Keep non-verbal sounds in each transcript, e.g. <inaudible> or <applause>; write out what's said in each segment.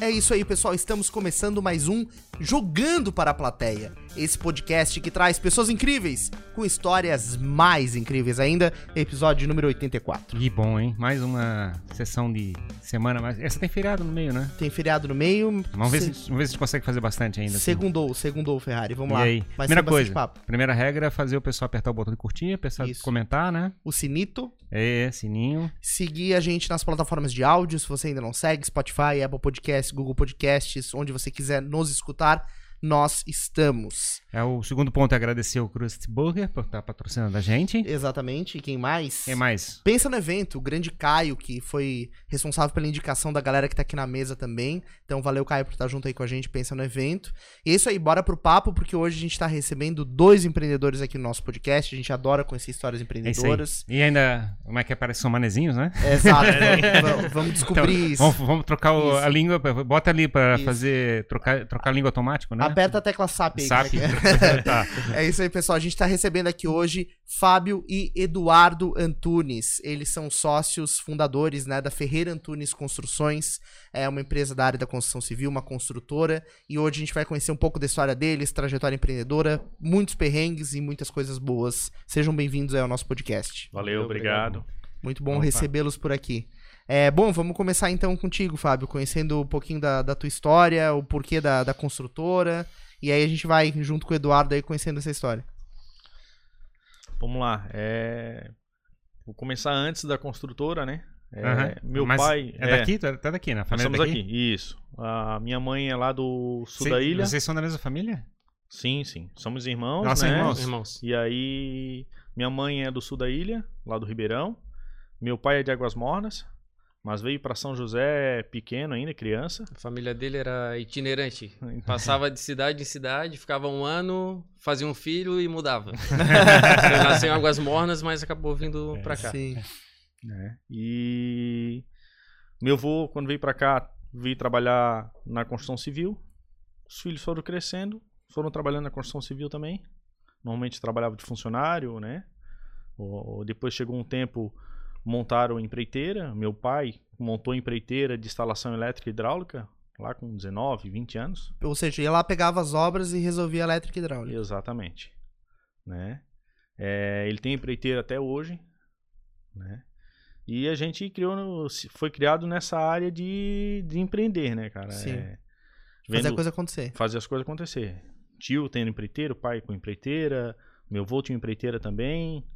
É isso aí, pessoal. Estamos começando mais um Jogando para a Plateia. Esse podcast que traz pessoas incríveis com histórias mais incríveis ainda. Episódio número 84. Que bom, hein? Mais uma sessão de semana. mais. Essa tem feriado no meio, né? Tem feriado no meio. Vamos ver, Se- vamos ver se a gente consegue fazer bastante ainda. assim. Segundou, segundou, Ferrari. Vamos E lá. aí? Vai Primeira coisa. papo. Primeira regra é fazer o pessoal apertar o botão de curtir, pessoal Isso. comentar, né? O Sinito. É, sininho. Seguir a gente nas plataformas de áudio, se você ainda não segue, Spotify, Apple Podcasts, Google Podcasts, onde você quiser nos escutar, trabajar nós estamos. É, o segundo ponto é agradecer o Krusty Burger por estar patrocinando a gente. Exatamente. E quem mais? Quem mais? Pensa no evento, o grande Caio, que foi responsável pela indicação da galera que tá aqui na mesa também. Então, valeu, Caio, por estar junto aí com a gente, pensa no evento. E é isso aí, bora pro papo, porque hoje a gente tá recebendo dois empreendedores aqui no nosso podcast. A gente adora conhecer histórias É empreendedoras. E ainda, como é que parece são manezinhos, né? É, Exato, <laughs> vamos, vamos descobrir Então, isso. Vamos, vamos trocar o- a língua, bota ali Isso. fazer, trocar, trocar a língua automático, né? Aperta a tecla SAP aí. SAP. é é? <laughs> tá. É isso aí, pessoal. A gente tá recebendo aqui hoje Fábio e Eduardo Antunes. Eles são sócios fundadores né, da Ferreira Antunes Construções. É uma empresa da área da construção civil, uma construtora. E hoje a gente vai conhecer um pouco da história deles, trajetória empreendedora, muitos perrengues e muitas coisas boas. Sejam bem-vindos aí ao nosso podcast. Valeu, obrigado. Muito bom recebê-los por aqui. É, bom, vamos começar então contigo, Fábio, conhecendo um pouquinho da, da tua história, o porquê da, da construtora. E aí a gente vai, junto com o Eduardo, aí conhecendo essa história. Vamos lá. é, Vou começar antes da construtora, né? É, Aham. Meu Mas pai. É daqui? Tá tá daqui, né? A Nós família estamos daqui? aqui. Isso. A minha mãe é lá do sul Cê- da ilha. Vocês são da mesma família? Sim, sim. Somos irmãos, Nossa, né? irmãos. Irmãos. E aí, minha mãe é do sul da ilha, lá do Ribeirão. Meu pai é de Águas Mornas, mas veio para São José pequeno ainda, criança. A família dele era itinerante. Então, Passava de cidade em cidade, ficava um ano, fazia um filho e mudava. <laughs> Nasceu em Águas Mornas, mas acabou vindo É, pra cá. Sim. né? E meu avô, quando veio pra cá, veio trabalhar na construção civil. Os filhos foram crescendo, foram trabalhando na construção civil também. Normalmente trabalhava de funcionário, né? Ou- ou depois chegou um tempo, montaram empreiteira. Meu pai montou empreiteira de instalação elétrica e hidráulica, lá com 19, 20 anos. Ou seja, ia lá, pegava as obras e resolvia elétrica e hidráulica. Exatamente. Né? É, ele tem empreiteira até hoje. Né? E a gente criou, no- foi criado nessa área de, de empreender, né, cara? Sim. É, Fazer a vendo- coisa acontecer. fazer as coisas acontecer. Tio tendo empreiteira, pai com empreiteira, meu avô tinha empreiteira também,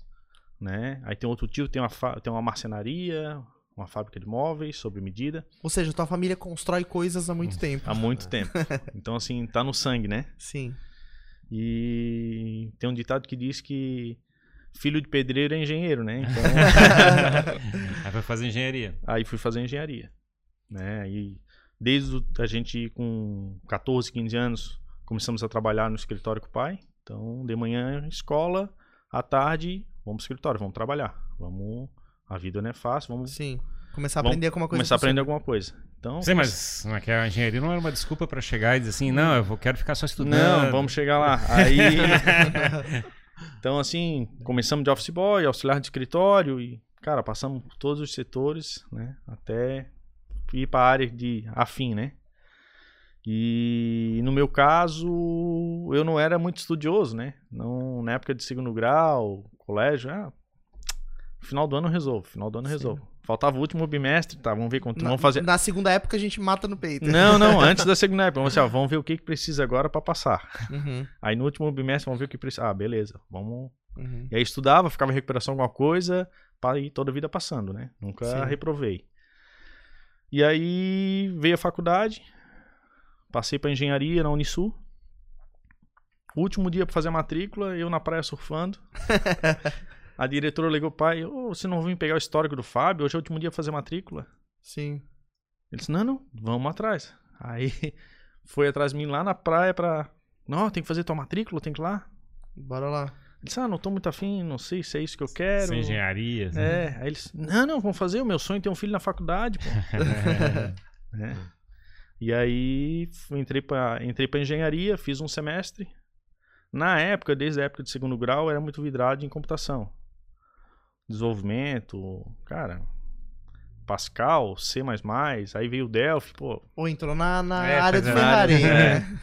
né? Aí tem outro tio, tem uma, tem uma marcenaria, uma fábrica de móveis sob medida, Ou seja, tua família constrói coisas há Hum. muito tempo. há muito tempo. <laughs> Então, assim, tá no sangue, né? Sim. E tem um ditado que diz que filho de pedreiro é engenheiro, né? Então, <laughs> Aí vai fazer engenharia. aí fui fazer engenharia, né? E desde o- a gente com 14, 15 anos começamos a trabalhar no escritório com o pai. Então, de manhã escola, à tarde vamos pro escritório, vamos trabalhar. Vamos, a vida não é fácil, vamos Sim. Começar a Vamos aprender alguma coisa. começar a aprender alguma coisa. Então, Sim, mas não é que a engenharia não era uma desculpa pra chegar e dizer assim, não, eu vou, quero ficar só estudando. Não, vamos chegar lá. Aí. <laughs> então, assim, começamos de office boy, auxiliar de escritório e, cara, passamos por todos os setores, né? Até ir para a área de afim, né? E no meu caso, eu não era muito estudioso, né? Não, na época de segundo grau, colégio, ah, final do ano eu resolvo, final do ano eu resolvo. Faltava o último bimestre, tá? Vamos ver quanto. Na, Vamos fazer. na segunda época a gente mata no peito. Não, não, <laughs> antes da segunda época. Vamos, assim, ó, vamos ver o que, que precisa agora para passar. Uhum, Aí no último bimestre vamos ver o que precisa. Ah, beleza, vamos. uhum. E aí estudava, ficava em recuperação alguma coisa, para ir toda a vida passando, né? Nunca Sim. reprovei. E aí veio a faculdade, passei para engenharia na Unisul. Último dia para fazer a matrícula, eu na praia surfando. <laughs> a diretora ligou, pai, ô, você não vem pegar o histórico do Fábio? Hoje é o último dia para fazer a matrícula. Sim. Ele disse, não, não, vamos atrás. Aí <laughs> foi atrás de mim lá na praia pra. Não, tem que fazer tua matrícula, tem que ir lá. Bora lá. Ele disse, ah, não tô muito afim, não sei se é isso que eu quero. Sem engenharia. assim. É, aí eles, não, não, vamos fazer, o meu sonho é ter um filho na faculdade, pô. né? <laughs> E aí entrei pra, entrei pra engenharia, fiz um semestre. Na época, desde a época de segundo grau, era muito vidrado em computação. Desenvolvimento, cara. Pascal, C++, aí veio o Delphi, pô. Ou entrou na, na É, área do fazendo Ferrari, né?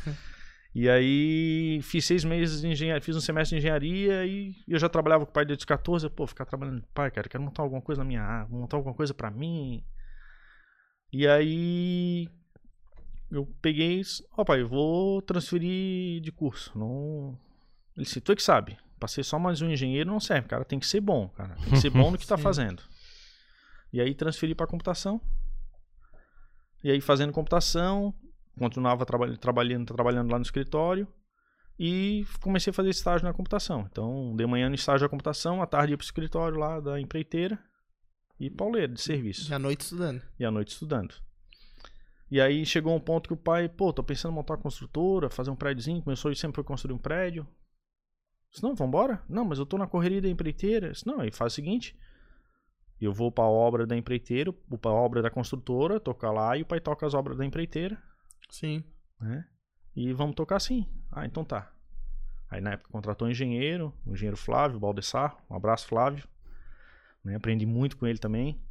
E aí fiz seis meses de engenharia, fiz um semestre de engenharia e eu já trabalhava com o pai desde os 14, pô, ficar trabalhando, pai, cara, quero montar alguma coisa na minha área, montar alguma coisa pra mim. E aí eu peguei, ó pai, eu vou transferir de curso, não Ele disse, tu é que sabe. Passei só mais um engenheiro não serve, cara, tem que ser bom, cara, tem que ser bom no que <laughs> tá fazendo. E aí transferi pra computação. E aí fazendo computação, continuava traba- trabalhando, trabalhando lá no escritório e comecei a fazer estágio na computação. Então, de manhã no estágio da computação, à tarde ia pro escritório lá da empreiteira e pauleiro de serviço. E à noite estudando. E à noite estudando. E aí chegou um ponto que o pai, pô, tô pensando em montar uma construtora, fazer um prédiozinho, começou e sempre foi construir um prédio. Disse, não, vambora? Não, mas eu tô na correria da empreiteira. Disse, não, aí faz o seguinte, eu vou pra obra da empreiteira, pra obra da construtora, tocar lá e o pai toca as obras da empreiteira Sim. né? E vamos tocar assim. Ah, então tá. Aí na época contratou um engenheiro, o engenheiro Flávio Baldessar, um abraço Flávio. Né? Aprendi muito com ele também.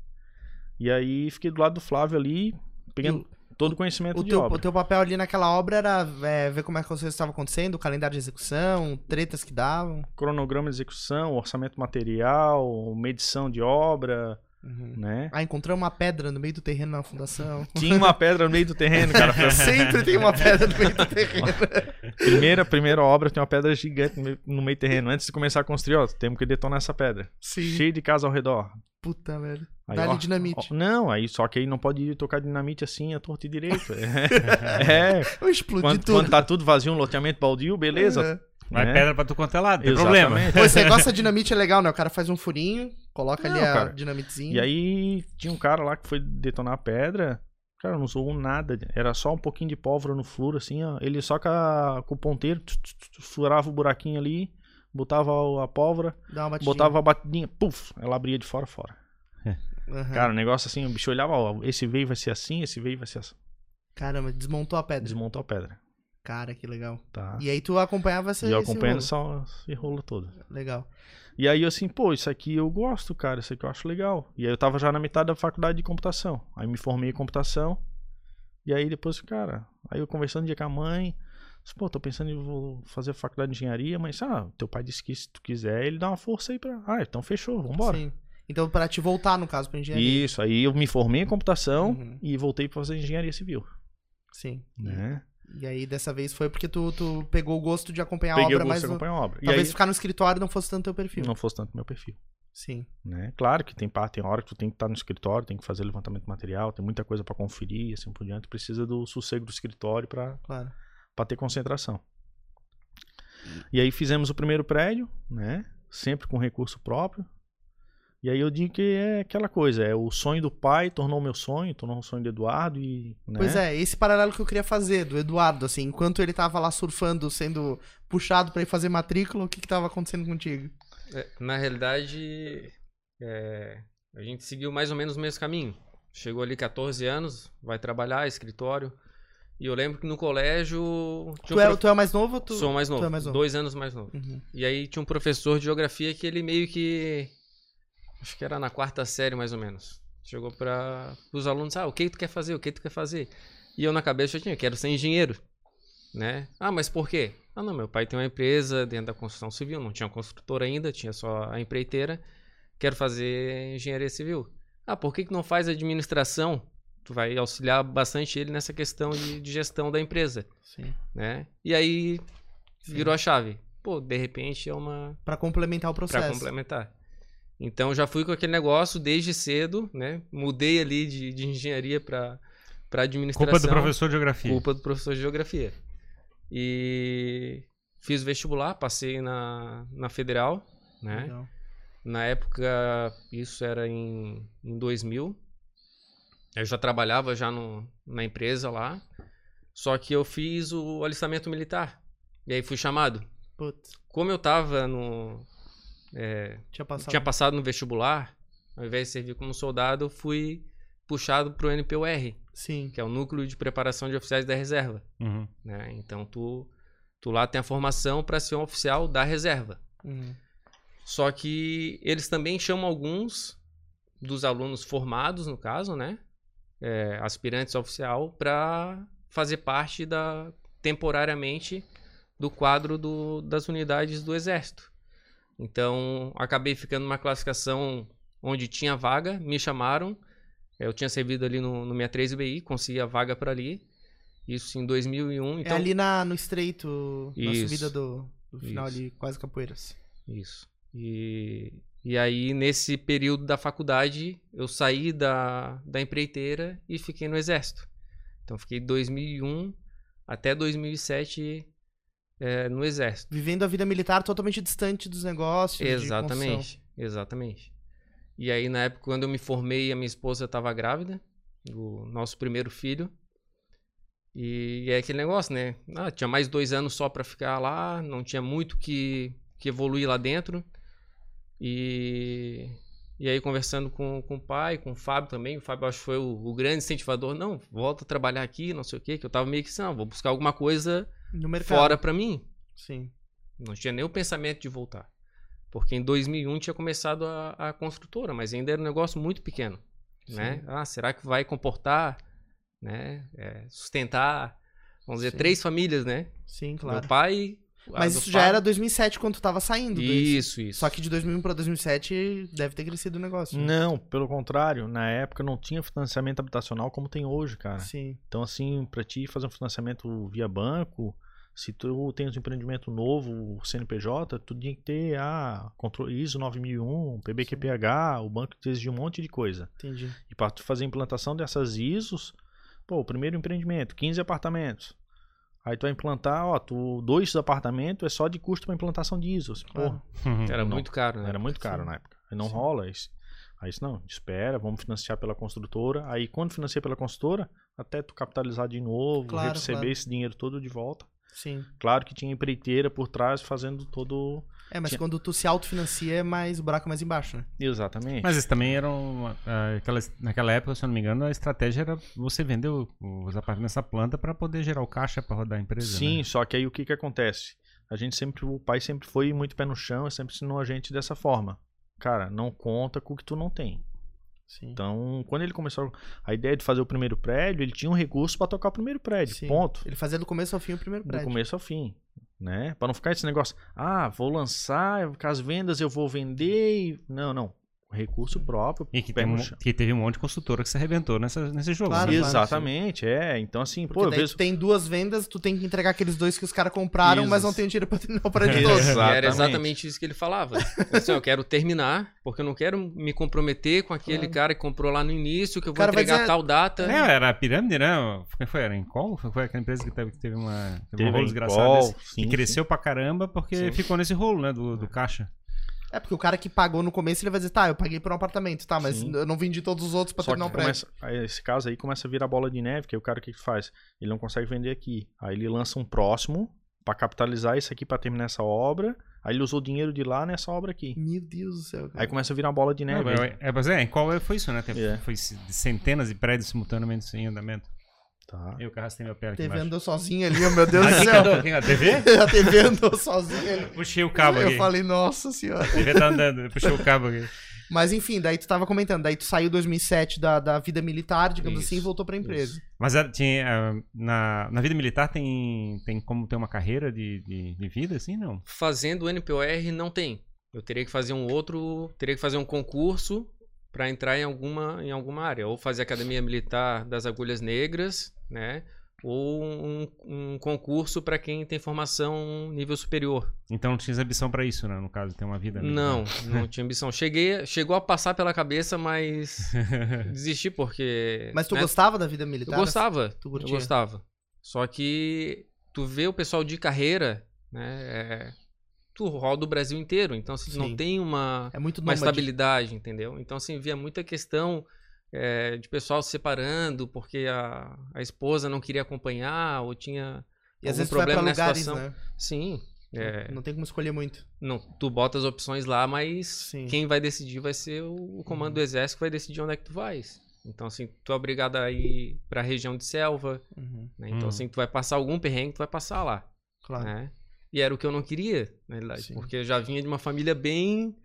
E aí fiquei do lado do Flávio ali, pegando todo o conhecimento O de teu, obra. o teu papel ali naquela obra era é, ver como é que as coisas estavam acontecendo, o calendário de execução, tretas que davam. Cronograma de execução, orçamento material, medição de obra, Uhum. né? Ah, encontramos uma pedra no meio do terreno na fundação. Tinha uma pedra no meio do terreno, cara. <laughs> Sempre tem uma pedra no meio do terreno. <laughs> primeira, primeira obra tem uma pedra gigante no meio, no meio do terreno. Antes de começar a construir, ó, temos que detonar essa pedra. Sim. Cheio de casa ao redor. Puta merda. Aí, Dá-lhe ó, dinamite. ó, não, aí só que aí não pode tocar dinamite assim, a torta e direito. <laughs> É. Eu explodi quando, tudo. quando tá tudo vazio, um loteamento baldio, beleza. É. Vai né? pedra pra tu quanto é lado, tem problema. Pô, esse negócio de dinamite é legal, né? O cara faz um furinho, coloca ali Não, a cara. dinamitezinha. E aí tinha um cara lá que foi detonar a pedra. Cara, não usou nada. Era só um pouquinho de pólvora no flúor, assim, ó. Ele só com, a- com o ponteiro tch, tch, tch, furava o buraquinho ali, botava a pólvora, Dá uma batidinha. botava a batidinha, puf, ela abria de fora a fora. Aham. Cara, o negócio assim, o bicho olhava, ó, esse veio vai ser assim, esse veio vai ser assim. Caramba, desmontou a pedra. Desmontou a pedra, Cara, que legal. tá? E aí tu acompanhava essa E eu esse acompanhando rolo. só esse rolo todo. Legal. E aí eu assim, pô, isso aqui eu gosto, cara, isso aqui eu acho legal. E aí eu tava já na metade da faculdade de computação. Aí me formei em computação. E aí depois, cara, aí eu conversando um dia com a mãe, disse, pô, tô pensando em vou fazer faculdade de engenharia, mas ah, teu pai disse que se tu quiser, ele dá uma força aí pra. Ah, então fechou, vambora. Sim. Então, pra te voltar, no caso, pra engenharia. Isso, aí eu me formei em computação Uhum. e voltei pra fazer engenharia civil, Sim. né? E aí, dessa vez, foi porque tu, tu pegou o gosto de acompanhar a Peguei obra, o mas gosto de no- acompanhar a obra. E talvez aí ficar no escritório não fosse tanto teu perfil. não fosse tanto meu perfil. Sim. né? Claro que tem parte, tem hora que tu tem que estar no escritório, tem que fazer levantamento de material, tem muita coisa para conferir, e assim por diante, precisa do sossego do escritório para Claro. Ter concentração. E aí fizemos o primeiro prédio, né? Sempre com recurso próprio. E aí eu digo que é aquela coisa, é o sonho do pai tornou meu sonho, tornou o sonho do Eduardo e, né? Pois é, esse paralelo que eu queria fazer do Eduardo, assim, enquanto ele tava lá surfando, sendo puxado pra ir fazer matrícula, o que que tava acontecendo contigo? É, na realidade, é, a gente seguiu mais ou menos o mesmo caminho. Chegou ali 14 anos, vai trabalhar, escritório. E eu lembro que no colégio. Tu um é, prof- tu é mais novo ou tu... Sou mais novo, é mais novo? dois anos mais novo. Uhum. E aí tinha um professor de geografia que ele meio que. Acho que era na quarta série mais ou menos. Chegou para os alunos: ah, o que tu quer fazer? O que tu quer fazer? E eu na cabeça já tinha: quero ser engenheiro. Né? Ah, mas por quê? Ah, não, meu pai tem uma empresa dentro da construção civil, não tinha construtor ainda, tinha só a empreiteira. Quero fazer engenharia civil. Ah, por que, que não faz administração? Tu vai auxiliar bastante ele nessa questão de, de gestão da empresa, Sim. né? E aí Sim. virou a chave. Pô, de repente é uma Pra complementar o para processo. complementar. Então já fui com aquele negócio desde cedo, né? Mudei ali de, de engenharia para para administração. Culpa do professor de geografia. Culpa do professor de geografia. E fiz vestibular, passei na, na federal, né? Legal. Na época, isso era em, em 2000. Eu já trabalhava já no, na empresa lá. Só que eu fiz o alistamento militar. E aí fui chamado. Putz, Como eu tava no. é, tinha passado. tinha passado no vestibular, ao invés de servir como soldado, eu fui puxado pro NPUR, Sim. que é o Núcleo de Preparação de Oficiais da Reserva. Uhum. Né? Então tu, tu lá tem a formação para ser um oficial da reserva. Uhum. Só que eles também chamam alguns dos alunos formados, no caso, né? É, aspirantes oficial, para fazer parte da temporariamente do quadro do, das unidades do Exército. Então, acabei ficando numa classificação onde tinha vaga, me chamaram. Eu tinha servido ali no, no 63 BI, consegui a vaga para ali. Isso em 2001. Então, é ali na, no estreito, na Isso. subida do, do final Isso. ali, quase Capoeiras. Isso. E, e aí, nesse período da faculdade, eu saí da, da empreiteira e fiquei no Exército. Então, fiquei 2001 até 2007 é, no Exército. Vivendo a vida militar totalmente distante dos negócios. Exatamente, exatamente. E aí, na época, quando eu me formei, a minha esposa estava grávida, do nosso primeiro filho. E é aquele negócio, né? Ah, tinha mais dois anos só para ficar lá, não tinha muito que, que evoluir lá dentro. E, e aí, conversando com, com o pai, com o Fábio também, o Fábio acho que foi o, o grande incentivador. Não, volta a trabalhar aqui, não sei o quê, que eu tava meio que assim, não, vou buscar alguma coisa fora para mim. Sim. Não tinha nem o pensamento de voltar. Porque em 2001 tinha começado a, a construtora, mas ainda era um negócio muito pequeno. Né? Ah, será que vai comportar, né? É, sustentar, vamos dizer, Sim. três famílias, né? Sim, claro. Meu pai. Mas isso já era 2007 quando tu tava saindo. Isso, isso. Só que de 2001 pra 2007 deve ter crescido o negócio. né? Não, pelo contrário, na época não tinha financiamento habitacional como tem hoje, cara. Sim. Então, assim, pra ti fazer um financiamento via banco, se tu tens um empreendimento novo, o CNPJ, tu tinha que ter a controle ISO 9001, PBQPH, o banco te exigia um monte de coisa. Entendi. E para tu fazer a implantação dessas ISOs, pô, o primeiro empreendimento, 15 apartamentos. Aí tu vai implantar, ó, tu, dois apartamentos é só de custo para implantação de ISOs. Pô, Claro. <laughs> Era não. muito caro, né? era muito caro Sim. na época. Aí não Sim. rola isso. Aí isso não, espera, vamos financiar pela construtora. Aí quando financia pela construtora, até tu capitalizar de novo, Claro, receber claro. esse dinheiro todo de volta. Sim. Claro que tinha empreiteira por trás fazendo todo. É, mas Tinha- quando tu se autofinancia é mais o buraco é mais embaixo, né? Exatamente. Mas isso também era uma, ah, aquela, naquela época, se eu não me engano, a estratégia era você vender os apartamentos nessa planta para poder gerar o caixa para rodar a empresa. Sim, né? só que aí o que que acontece? A gente sempre, o pai sempre foi muito pé no chão, sempre ensinou a gente dessa forma. Cara, não conta com o que tu não tem. Sim. Então, quando ele começou a ideia de fazer o primeiro prédio, ele tinha um recurso para tocar o primeiro prédio. Sim. Ponto. Ele fazia do começo ao fim o primeiro Do prédio. começo ao fim, né? Para não ficar esse negócio, ah, vou lançar, com as vendas eu vou vender. Não, não. Recurso próprio. E que, tem um- que teve um monte de consultora que se arrebentou nessa, nesse jogo. Claro, né? Exatamente, é. Então, assim, Porque pô, eu daí vejo. tu tem duas vendas, tu tem que entregar aqueles dois que os caras compraram, mas não tem o dinheiro pra terminar o prédio <laughs> todo. E era Exatamente. exatamente isso que ele falava. Assim, eu quero terminar, porque eu não quero me comprometer com aquele Claro. cara que comprou lá no início, que eu vou cara entregar dizer- tal data. É, era a pirâmide, né? Quem foi? Era em qual? Foi foi aquela empresa que teve, que teve uma, teve Teve um rolo desgraçado desse, sim, que cresceu pra caramba porque Sim. ficou nesse rolo, né? Do, do caixa. É, porque o cara que pagou no começo, ele vai dizer, tá, eu paguei por um apartamento, tá, mas Sim. eu não vendi todos os outros pra Só terminar o prédio. começa, aí esse caso aí começa a virar bola de neve, que aí o cara o que faz? Ele não consegue vender aqui. Aí ele lança um próximo pra capitalizar isso aqui pra terminar essa obra. Aí ele usou o dinheiro de lá nessa obra aqui. Meu Deus do céu, cara. Aí começa a virar bola de neve. Não, é, é, mas é, em qual é- foi isso, né? Teve, É. Foi centenas de prédios simultaneamente em andamento. Tá. Eu que arrastei meu pé aqui TV embaixo. andou sozinho ali, meu Deus do céu. andou? Quem andou? TV? A <laughs> TV andou sozinha ali. Puxei o cabo Eu aqui. falei, nossa senhora. A TV tá andando, eu puxei o cabo aqui. Mas enfim, daí tu tava comentando, daí tu saiu em 2007 da, da vida militar, digamos Isso, assim, e voltou pra empresa. Mas era- tinha, ah, na, na vida militar tem, tem como ter uma carreira de, de, de vida, assim, não? Fazendo o NPOR não tem. Eu teria que fazer um outro, teria que fazer um concurso para entrar em alguma, em alguma área, ou fazer academia militar das agulhas negras, né? Ou um, um concurso para quem tem formação nível superior. Então não tinha ambição pra isso, né? No caso, ter uma vida militar. Não, não tinha ambição. Cheguei, chegou a passar pela cabeça, mas <laughs> desisti porque. Mas tu né, gostava da vida Eu militar? gostava. Tu eu gostava. Só que tu vê o pessoal de carreira, né? é, tu roda o Brasil inteiro. Então, assim, Sim. não tem uma, É muito uma estabilidade, entendeu? Então, assim, via muita questão é, de pessoal se separando porque a, a esposa não queria acompanhar ou tinha. E às algum vezes tu vai pra problema na lugares, situação. né? Sim. é, Não tem como escolher muito. não, tu bota as opções lá, mas Sim. quem vai decidir vai ser o, comando do exército que vai decidir onde é que tu vais. Então, assim, tu é obrigado a ir pra região de selva, Uhum, né? Então, Hum. assim, tu vai passar algum perrengue, tu vai passar lá, claro. né? E era o que eu não queria, na realidade, Sim. porque eu já vinha de uma família bem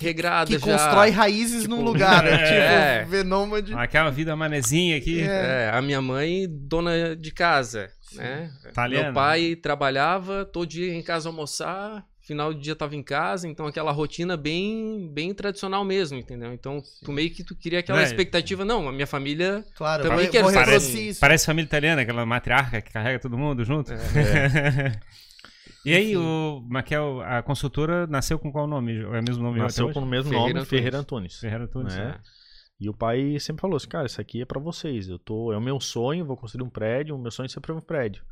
regrada Que já. constrói raízes num lugar, né? <laughs> É. Tipo, Venômade. Aquela vida manezinha aqui. É. É, a minha mãe, dona de casa, né? Italiana. Meu pai trabalhava, todo dia em casa almoçar, final do dia tava em casa, então aquela rotina bem, bem tradicional mesmo, entendeu? Então, tu meio que tu queria aquela É. expectativa, não, a minha família Claro, Também saber. reproduzir Parece, parece família italiana, aquela matriarca que carrega todo mundo junto. <laughs> e aí, o Maquel, a consultora nasceu com qual nome? É o mesmo nome Nasceu com o mesmo Ferreira nome, Antunes. Ferreira Antunes. Ferreira Tunes. né? E o pai sempre falou assim, cara, isso aqui é pra vocês. Eu tô, é o meu sonho, vou construir um prédio, o meu sonho é sempre um prédio.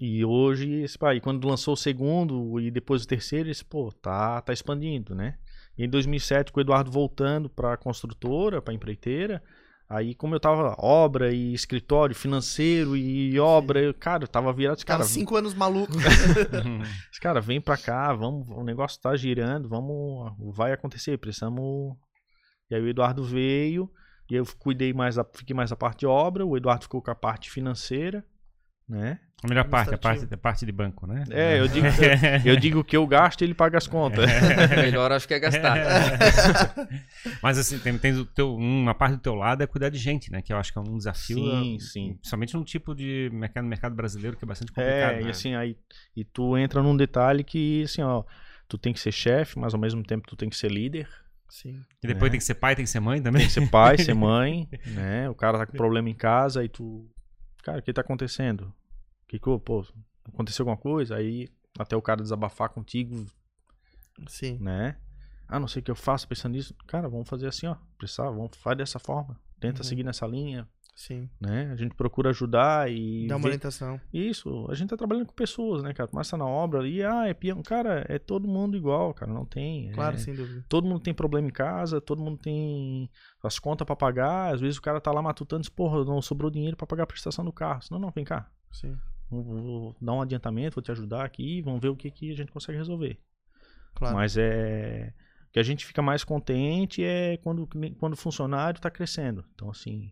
E hoje, esse pai, quando lançou o segundo e depois o terceiro, esse, pô, tá, tá expandindo, né? E em 2007, com o Eduardo voltando pra construtora, pra empreiteira, aí como eu tava obra e escritório financeiro e obra, eu, cara, eu tava virado, Cara, cara, cinco anos maluco. <laughs> cara, vem pra cá, vamos, o negócio tá girando, vamos, vai acontecer, precisamos. E aí o Eduardo veio, e eu cuidei mais, da, fiquei mais a parte de obra, o Eduardo ficou com a parte financeira, né? A melhor parte, a parte, a parte de banco, né? É, eu <laughs> digo, eu digo que eu gasto e ele paga as contas. <laughs> melhor acho que é gastar. <laughs> Mas assim, tem, tem o teu, uma parte do teu lado é cuidar de gente, né? Que eu acho que é um desafio. Sim, eh, sim. Principalmente num tipo de mercado, mercado brasileiro que é bastante complicado. É, né? e assim, aí, e tu entra num detalhe que, assim, ó, tu tem que ser chefe, mas ao mesmo tempo tu tem que ser líder, Sim. E depois É. tem que ser pai, tem que ser mãe também. Tem que ser pai, ser mãe, né? O cara tá com problema em casa e tu. Cara, o que tá acontecendo? Que que, pô, aconteceu alguma coisa? Aí até o cara desabafar contigo, Sim. né? Ah, não sei o que eu faço pensando nisso. Cara, vamos fazer assim, ó. Precisar, vamos fazer dessa forma. Tenta Uhum. seguir nessa linha, Sim. né? A gente procura ajudar e. Dá uma ver- orientação. Isso, a gente tá trabalhando com pessoas, né, cara? Começa na obra ali, ah, é peão. Cara, é todo mundo igual, cara. Não tem. Claro, é- sem dúvida. todo mundo tem problema em casa, todo mundo tem as contas pra pagar. Às vezes o cara tá lá matutando e diz, porra, não sobrou dinheiro pra pagar a prestação do carro. Não, não, vem cá. Sim. Vou, vou dar um adiantamento, vou te ajudar aqui, vamos ver o que, que a gente consegue resolver. Claro. Mas é. O que a gente fica mais contente é quando, quando o funcionário tá crescendo. Então, assim,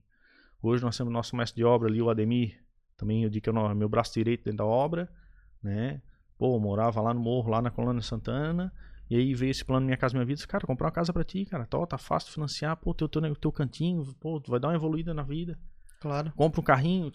hoje nós temos nosso mestre de obra ali, o Ademir. Também eu digo que é meu braço direito dentro da obra, né? Pô, eu morava lá no morro, lá na Colônia Santana. E aí veio esse plano Minha Casa Minha Vida. Disse, cara, comprar uma casa pra ti, cara. Tá, tá fácil de financiar. Pô, teu, teu, ne- teu cantinho. Pô, tu vai dar uma evoluída na vida. Claro. Compra um carrinho.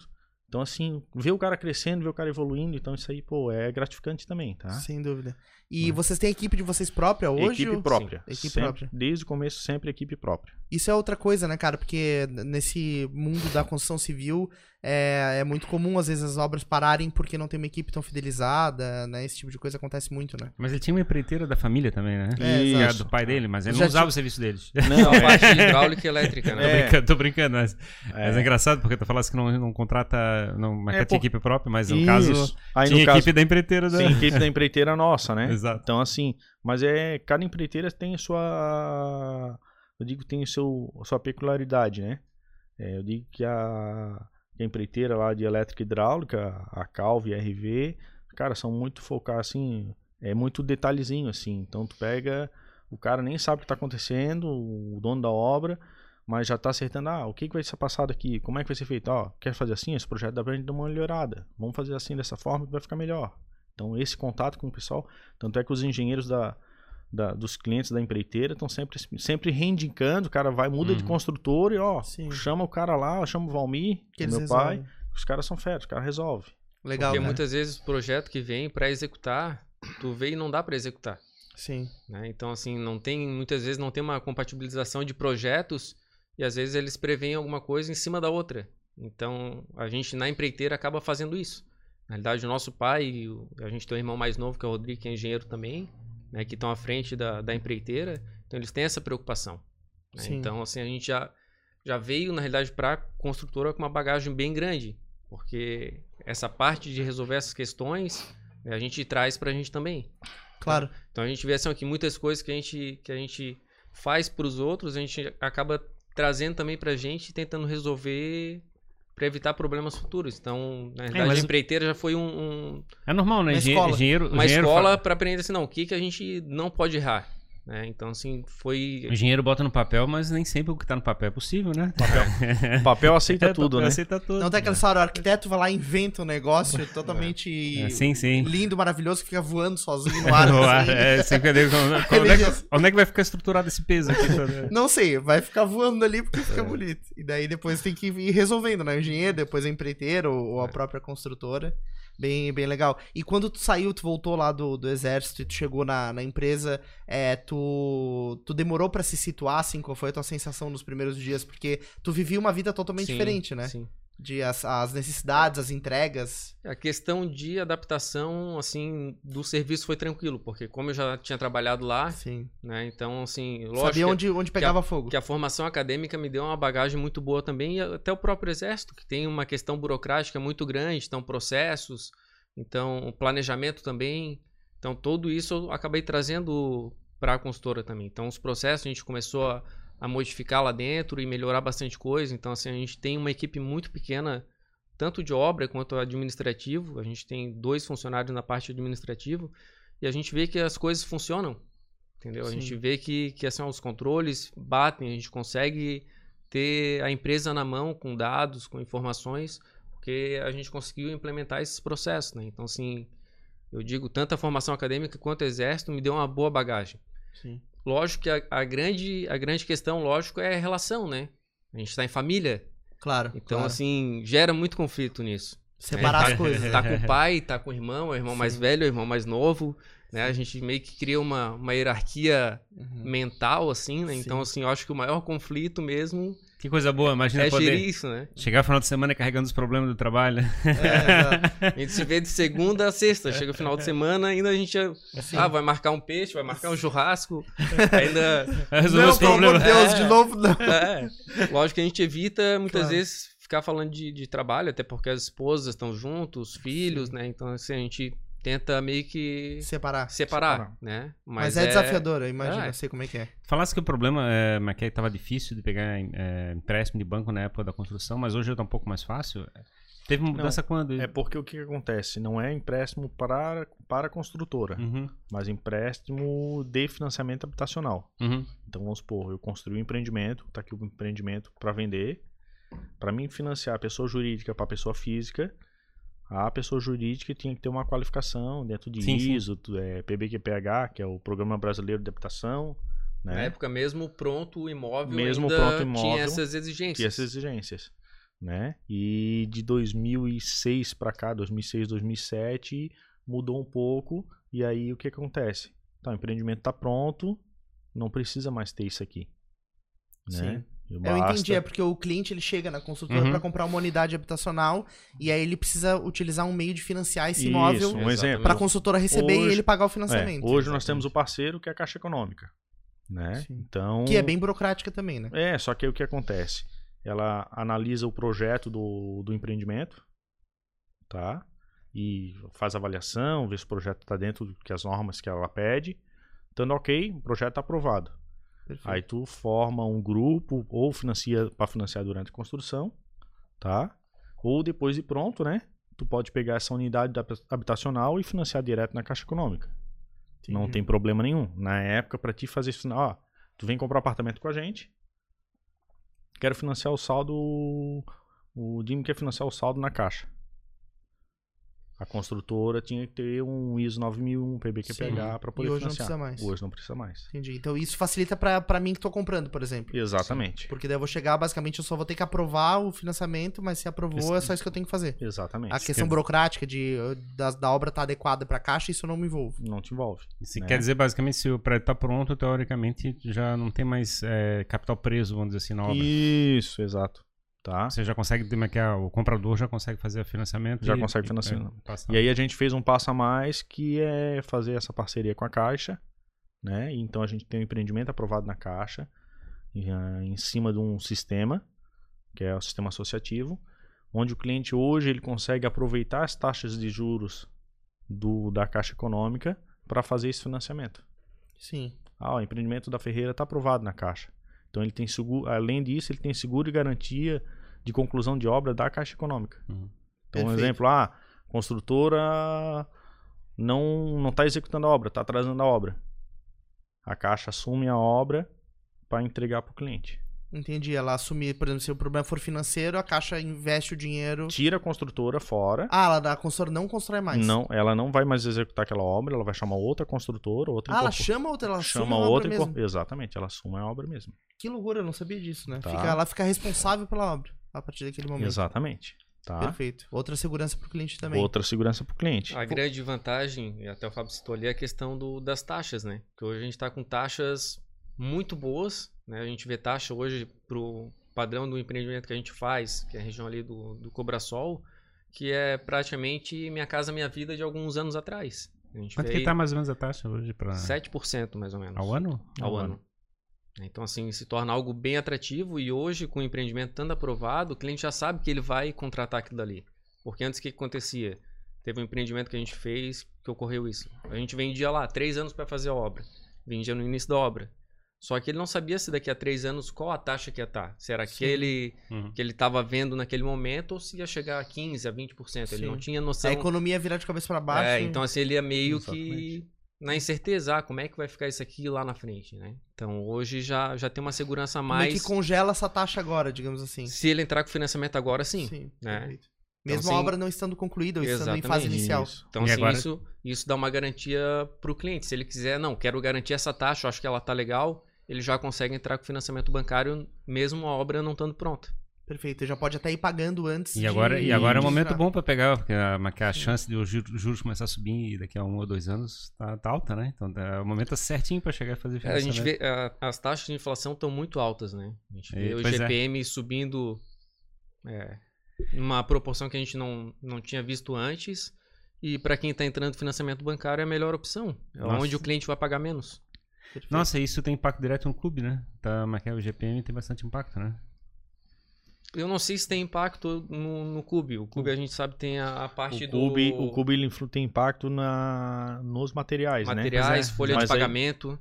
Então, assim, ver o cara crescendo, ver o cara evoluindo. Então, isso aí, pô, é gratificante também, tá? Sem dúvida. E vocês têm equipe de vocês própria hoje? Equipe própria. Sim, equipe Sempre- própria. Desde o começo, sempre equipe própria. Isso é outra coisa, né, cara? Porque nesse mundo da construção civil é, é muito comum, às vezes, as obras pararem porque não tem uma equipe tão fidelizada, né? Esse tipo de coisa acontece muito, né? Mas ele tinha uma empreiteira da família também, né? É, Que era do pai dele, mas ele Já não usava tinha- o serviço deles. Não, <laughs> a parte hidráulica e elétrica, Tô né? É. brincando, tô brincando, mas é, mas é É. engraçado porque tu falasse que não, não contrata, não maquete pô. equipe própria, mas no Isso. caso Aí, tinha no caso, equipe da empreiteira da... Sim, equipe da empreiteira nossa, né? Exato. Então, assim, mas é. Cada empreiteira tem a sua. Eu digo que tem o seu, a sua peculiaridade, né? É, eu digo que a, a empreiteira lá de elétrica e hidráulica, a Calvi e a RV, cara, são muito focados, assim, é muito detalhezinho, assim. Então, tu pega, o cara nem sabe o que tá acontecendo, o dono da obra, mas já tá acertando, ah, o que, que vai ser passado aqui? Como é que vai ser feito? Ó, quer fazer assim? Esse projeto dá pra gente dar uma melhorada. Vamos fazer assim, dessa forma, que vai ficar melhor. Então, esse contato com o pessoal, tanto é que os engenheiros da, da- dos clientes da empreiteira estão sempre, sempre reindicando, o cara vai, muda de Uhum. construtor e, ó, Sim. chama o cara lá, chama o Valmir, Que é meu pai, resolvem. os caras são férias, os caras resolvem. Legal, Porque né? muitas vezes o projeto que vem pra executar, tu vê e não dá pra executar. Sim. né? Então, assim, não tem, muitas vezes não tem uma compatibilização de projetos e às vezes eles preveem alguma coisa em cima da outra. Então, a gente na empreiteira acaba fazendo isso. Na realidade, o nosso pai, o- a gente tem um irmão mais novo, que é o Rodrigo, que é engenheiro também, né, que estão à frente da, da empreiteira, então eles têm essa preocupação. né? Então, assim, a gente já, já veio, na realidade, para a construtora com uma bagagem bem grande, porque essa parte de resolver essas questões, né, a gente traz para a gente também. Claro. Então a gente vê assim, que muitas coisas que a gente, que a gente faz para os outros, a gente acaba trazendo também para a gente, tentando resolver para evitar problemas futuros. Então, na realidade, mas- a empreiteira já foi um, um- É normal, né? Uma escola. Engenheiro, uma escola para aprender assim, não, o que, que a gente não pode errar. Né? Então, assim, foi. O engenheiro bota no papel, mas nem sempre o que tá no papel é possível, né? O <laughs> papel aceita É, tudo, papel né? Aceita tudo. Não tem aquela história, o arquiteto vai lá e inventa um negócio <laughs> totalmente É, sim, sim. lindo, maravilhoso, que fica voando sozinho no <laughs> ar. No ar, assim. é, sempre cadê- onde, é que, onde é que vai ficar estruturado esse peso aqui? Não sei, vai ficar voando ali porque É. fica bonito. E daí depois tem que ir resolvendo, né? O engenheiro, depois a empreiteira ou, ou a É. própria construtora. Bem, bem legal. E quando tu saiu, tu voltou lá do, do exército e tu chegou na, na empresa, é, tu, tu demorou pra se situar, assim? Qual foi a tua sensação nos primeiros dias? Porque tu vivia uma vida totalmente Sim, diferente, né? Sim. De as, as necessidades, as entregas. A questão de adaptação, assim, do serviço foi tranquilo, porque como eu já tinha trabalhado lá, Sim. né? Então, assim, lógico Sabia que- onde, onde pegava fogo. que a formação acadêmica me deu uma bagagem muito boa também, e até o próprio exército, que tem uma questão burocrática muito grande, então processos, então o planejamento também. Então tudo isso eu acabei trazendo para a consultora também. Então os processos a gente começou a, a modificar lá dentro e melhorar bastante coisa. Então assim, a gente tem uma equipe muito pequena, tanto de obra quanto administrativo. A gente tem dois funcionários na parte administrativa e a gente vê que as coisas funcionam. Entendeu? A Sim. gente vê que, que assim, os controles batem, a gente consegue ter a empresa na mão com dados, com informações, porque a gente conseguiu implementar esses processos, né? Então, assim, eu digo, tanto a formação acadêmica quanto o exército me deu uma boa bagagem. Sim. Lógico que a, a grande, a grande questão, lógico, é a relação, né? A gente está em família, Claro. então, claro. assim, gera muito conflito nisso. Separar tá, as coisas. Tá com o pai, tá com o irmão, o irmão mais Sim. velho, o irmão mais novo, né? A gente meio que cria uma, uma hierarquia Uhum. mental, assim, né? Então, Sim. assim, eu acho que o maior conflito mesmo Que coisa boa, imagina é poder gerir isso, né? chegar no final de semana carregando os problemas do trabalho. É, <laughs> A gente se vê de segunda a sexta. Chega o final de semana, ainda a gente já- Sim. ah, vai marcar um peixe, vai marcar um churrasco. Ainda. <laughs> Resolver Não, os pelo amor problemas. de Deus, É. de novo, não. É, lógico que a gente evita muitas Claro. vezes ficar falando de, de trabalho, até porque as esposas estão juntos, os filhos, né? Então, assim, a gente tenta meio que Separar. separar, Separar. né? Mas, é, desafiador, eu imagino, É. eu sei como é que é. Falasse que o problema é, mas que tava difícil de pegar é, empréstimo de banco na época da construção, mas hoje tá um pouco mais fácil. Teve uma mudança quando? É porque o que que acontece? Não é empréstimo para, para a construtora, Uhum, mas empréstimo de financiamento habitacional. uhum. Então vamos supor, eu construí um empreendimento, tá aqui o empreendimento para vender. Para mim financiar a pessoa jurídica para a pessoa física, a pessoa jurídica tinha que ter uma qualificação dentro de Sim, sim. ISO, tu- é, PBQPH, que é o Programa Brasileiro de Habitação, Na né? época mesmo, pronto o imóvel Mesmo pronto imóvel, tinha essas exigências. Tinha essas exigências, né? E de 2006 para cá, 2006, 2007, mudou um pouco. E aí o que acontece? Tá, o empreendimento tá pronto, não precisa mais ter isso aqui, né? E Eu entendi, é porque o cliente ele chega na construtora Uhum. pra comprar uma unidade habitacional e aí ele precisa utilizar um meio de financiar esse Isso, imóvel um exemplo. pra construtora receber e Hoje- ele pagar o É, financiamento. hoje nós temos o parceiro que é a Caixa Econômica, né? Sim. Então Que é bem burocrática também, né? É, só que aí o que acontece? Ela analisa o projeto do, do empreendimento, tá? E faz avaliação, vê se o projeto está dentro do que as normas que ela pede. Estando ok, o projeto está aprovado. Perfeito. Aí tu forma um grupo ou financia para financiar durante a construção, tá? Ou depois de pronto, né? Tu pode pegar essa unidade da- habitacional e financiar direto na Caixa Econômica. Não tem problema nenhum. Na época, para ti fazer isso, ó, tu vem comprar um apartamento com a gente. Quero financiar o saldo. O Jimmy quer financiar o saldo na caixa. A construtora tinha que ter um ISO 9001, PBQPH para poder E hoje não financiar. precisa mais. Hoje não precisa mais. Entendi. Então isso facilita pra, pra mim que tô comprando, por exemplo. Exatamente. Porque daí eu vou chegar, basicamente, eu só vou ter que aprovar o financiamento, mas se aprovou, é só isso que eu tenho que fazer. Exatamente. A questão burocrática de, da, da obra tá adequada pra caixa, isso eu não me envolvo. Não te envolve. Isso né? quer dizer, basicamente, se o prédio tá pronto, teoricamente já não tem mais é, capital preso, vamos dizer assim, na obra. Isso, exato. Tá? Você já consegue, como é que é, o comprador já consegue fazer o financiamento. Já e- consegue e- financiar. é, E aí a gente fez um passo a mais que é fazer essa parceria com a Caixa, né? Então a gente tem um empreendimento aprovado na Caixa e, ah, em cima de um sistema, que é o sistema associativo, onde o cliente hoje ele consegue aproveitar as taxas de juros do, da Caixa Econômica para fazer esse financiamento. Sim. Ah, o empreendimento da Ferreira está aprovado na Caixa. Então ele tem seguro, além disso, ele tem seguro e garantia de conclusão de obra da Caixa Econômica. Uhum. Então, um Perfeito. exemplo, ah, construtora não não está executando a obra, está atrasando a obra. a Caixa assume a obra para entregar para o cliente. Entendi. Ela assumir, por exemplo, se o problema for financeiro, a Caixa investe o dinheiro. Tira a construtora fora. Ah, ela da construtora não constrói mais. Não, ela não vai mais executar aquela obra, ela vai chamar outra construtora, outra Ah, ela chama outra, ela assume chama a obra outra mesmo. Exatamente, ela assume a obra mesmo. Que loucura, eu não sabia disso, né? Tá. Fica, ela fica responsável pela obra a partir daquele momento. Exatamente. Tá? Perfeito. Outra segurança pro cliente também. Outra segurança para o cliente. A grande vantagem, e até o Fábio citou ali, é a questão do, das taxas, né? Que hoje a gente está com taxas muito boas, né? A gente vê taxa hoje pro padrão do empreendimento que a gente faz, que é a região ali do, do Cobrasol, que é praticamente Minha Casa Minha Vida de alguns anos atrás. A gente Quanto que aí tá mais ou menos a taxa hoje para 7% mais ou menos. ao ano? ao ano. Então, assim, se torna algo bem atrativo e hoje, com o empreendimento estando aprovado, o cliente já sabe que ele vai contratar aquilo dali. Porque antes o que que acontecia? Teve um empreendimento que a gente fez que ocorreu isso. A gente vendia lá três anos para fazer a obra. Vendia no início da obra. Só que ele não sabia se daqui a três anos qual a taxa que ia estar. Se era Sim. aquele Uhum. que ele estava vendo naquele momento ou se ia chegar a 15%, a 20%. Ele Sim. não tinha A noção. economia virar de cabeça pra baixo. É, então assim, ele ia meio Exatamente. que na incerteza, ah, como é que vai ficar isso aqui lá na frente, né? Então hoje já, já tem uma segurança a é mais. que congela essa taxa agora, digamos assim. Se ele entrar com financiamento agora, sim. né? perfeito. Mesmo Então, a sim. obra não estando concluída ou estando em fase inicial. Isso. Então, assim, agora- isso, isso dá uma garantia pro cliente. Se ele quiser, não, quero garantir essa taxa, eu acho que ela tá legal, ele já consegue entrar com financiamento bancário, mesmo a obra não estando pronta. Perfeito. Ele já pode até ir pagando antes. E de- agora, e agora é um de momento bom para pegar, porque a, a chance de os juro- juros começar a subir daqui a um ou dois anos tá, tá alta, né? Então é o momento certinho para chegar e fazer É, a gente financiamento. vê, a- as taxas de inflação estão muito altas, né? A gente vê É, o pois é. GPM subindo é, numa proporção que a gente não, não tinha visto antes. E para quem está entrando no financiamento bancário é a melhor opção. É Nossa. onde o cliente vai pagar menos. Perfeito. Nossa, isso tem impacto direto no clube, né? Tá, mas que é o GPM tem bastante impacto, né? Eu não sei se tem impacto no, no Cube. O Cube a gente sabe tem a, a parte O Cube, do o Cube ele tem impacto na, nos materiais, materiais, Pois é. folha Mas de aí- pagamento.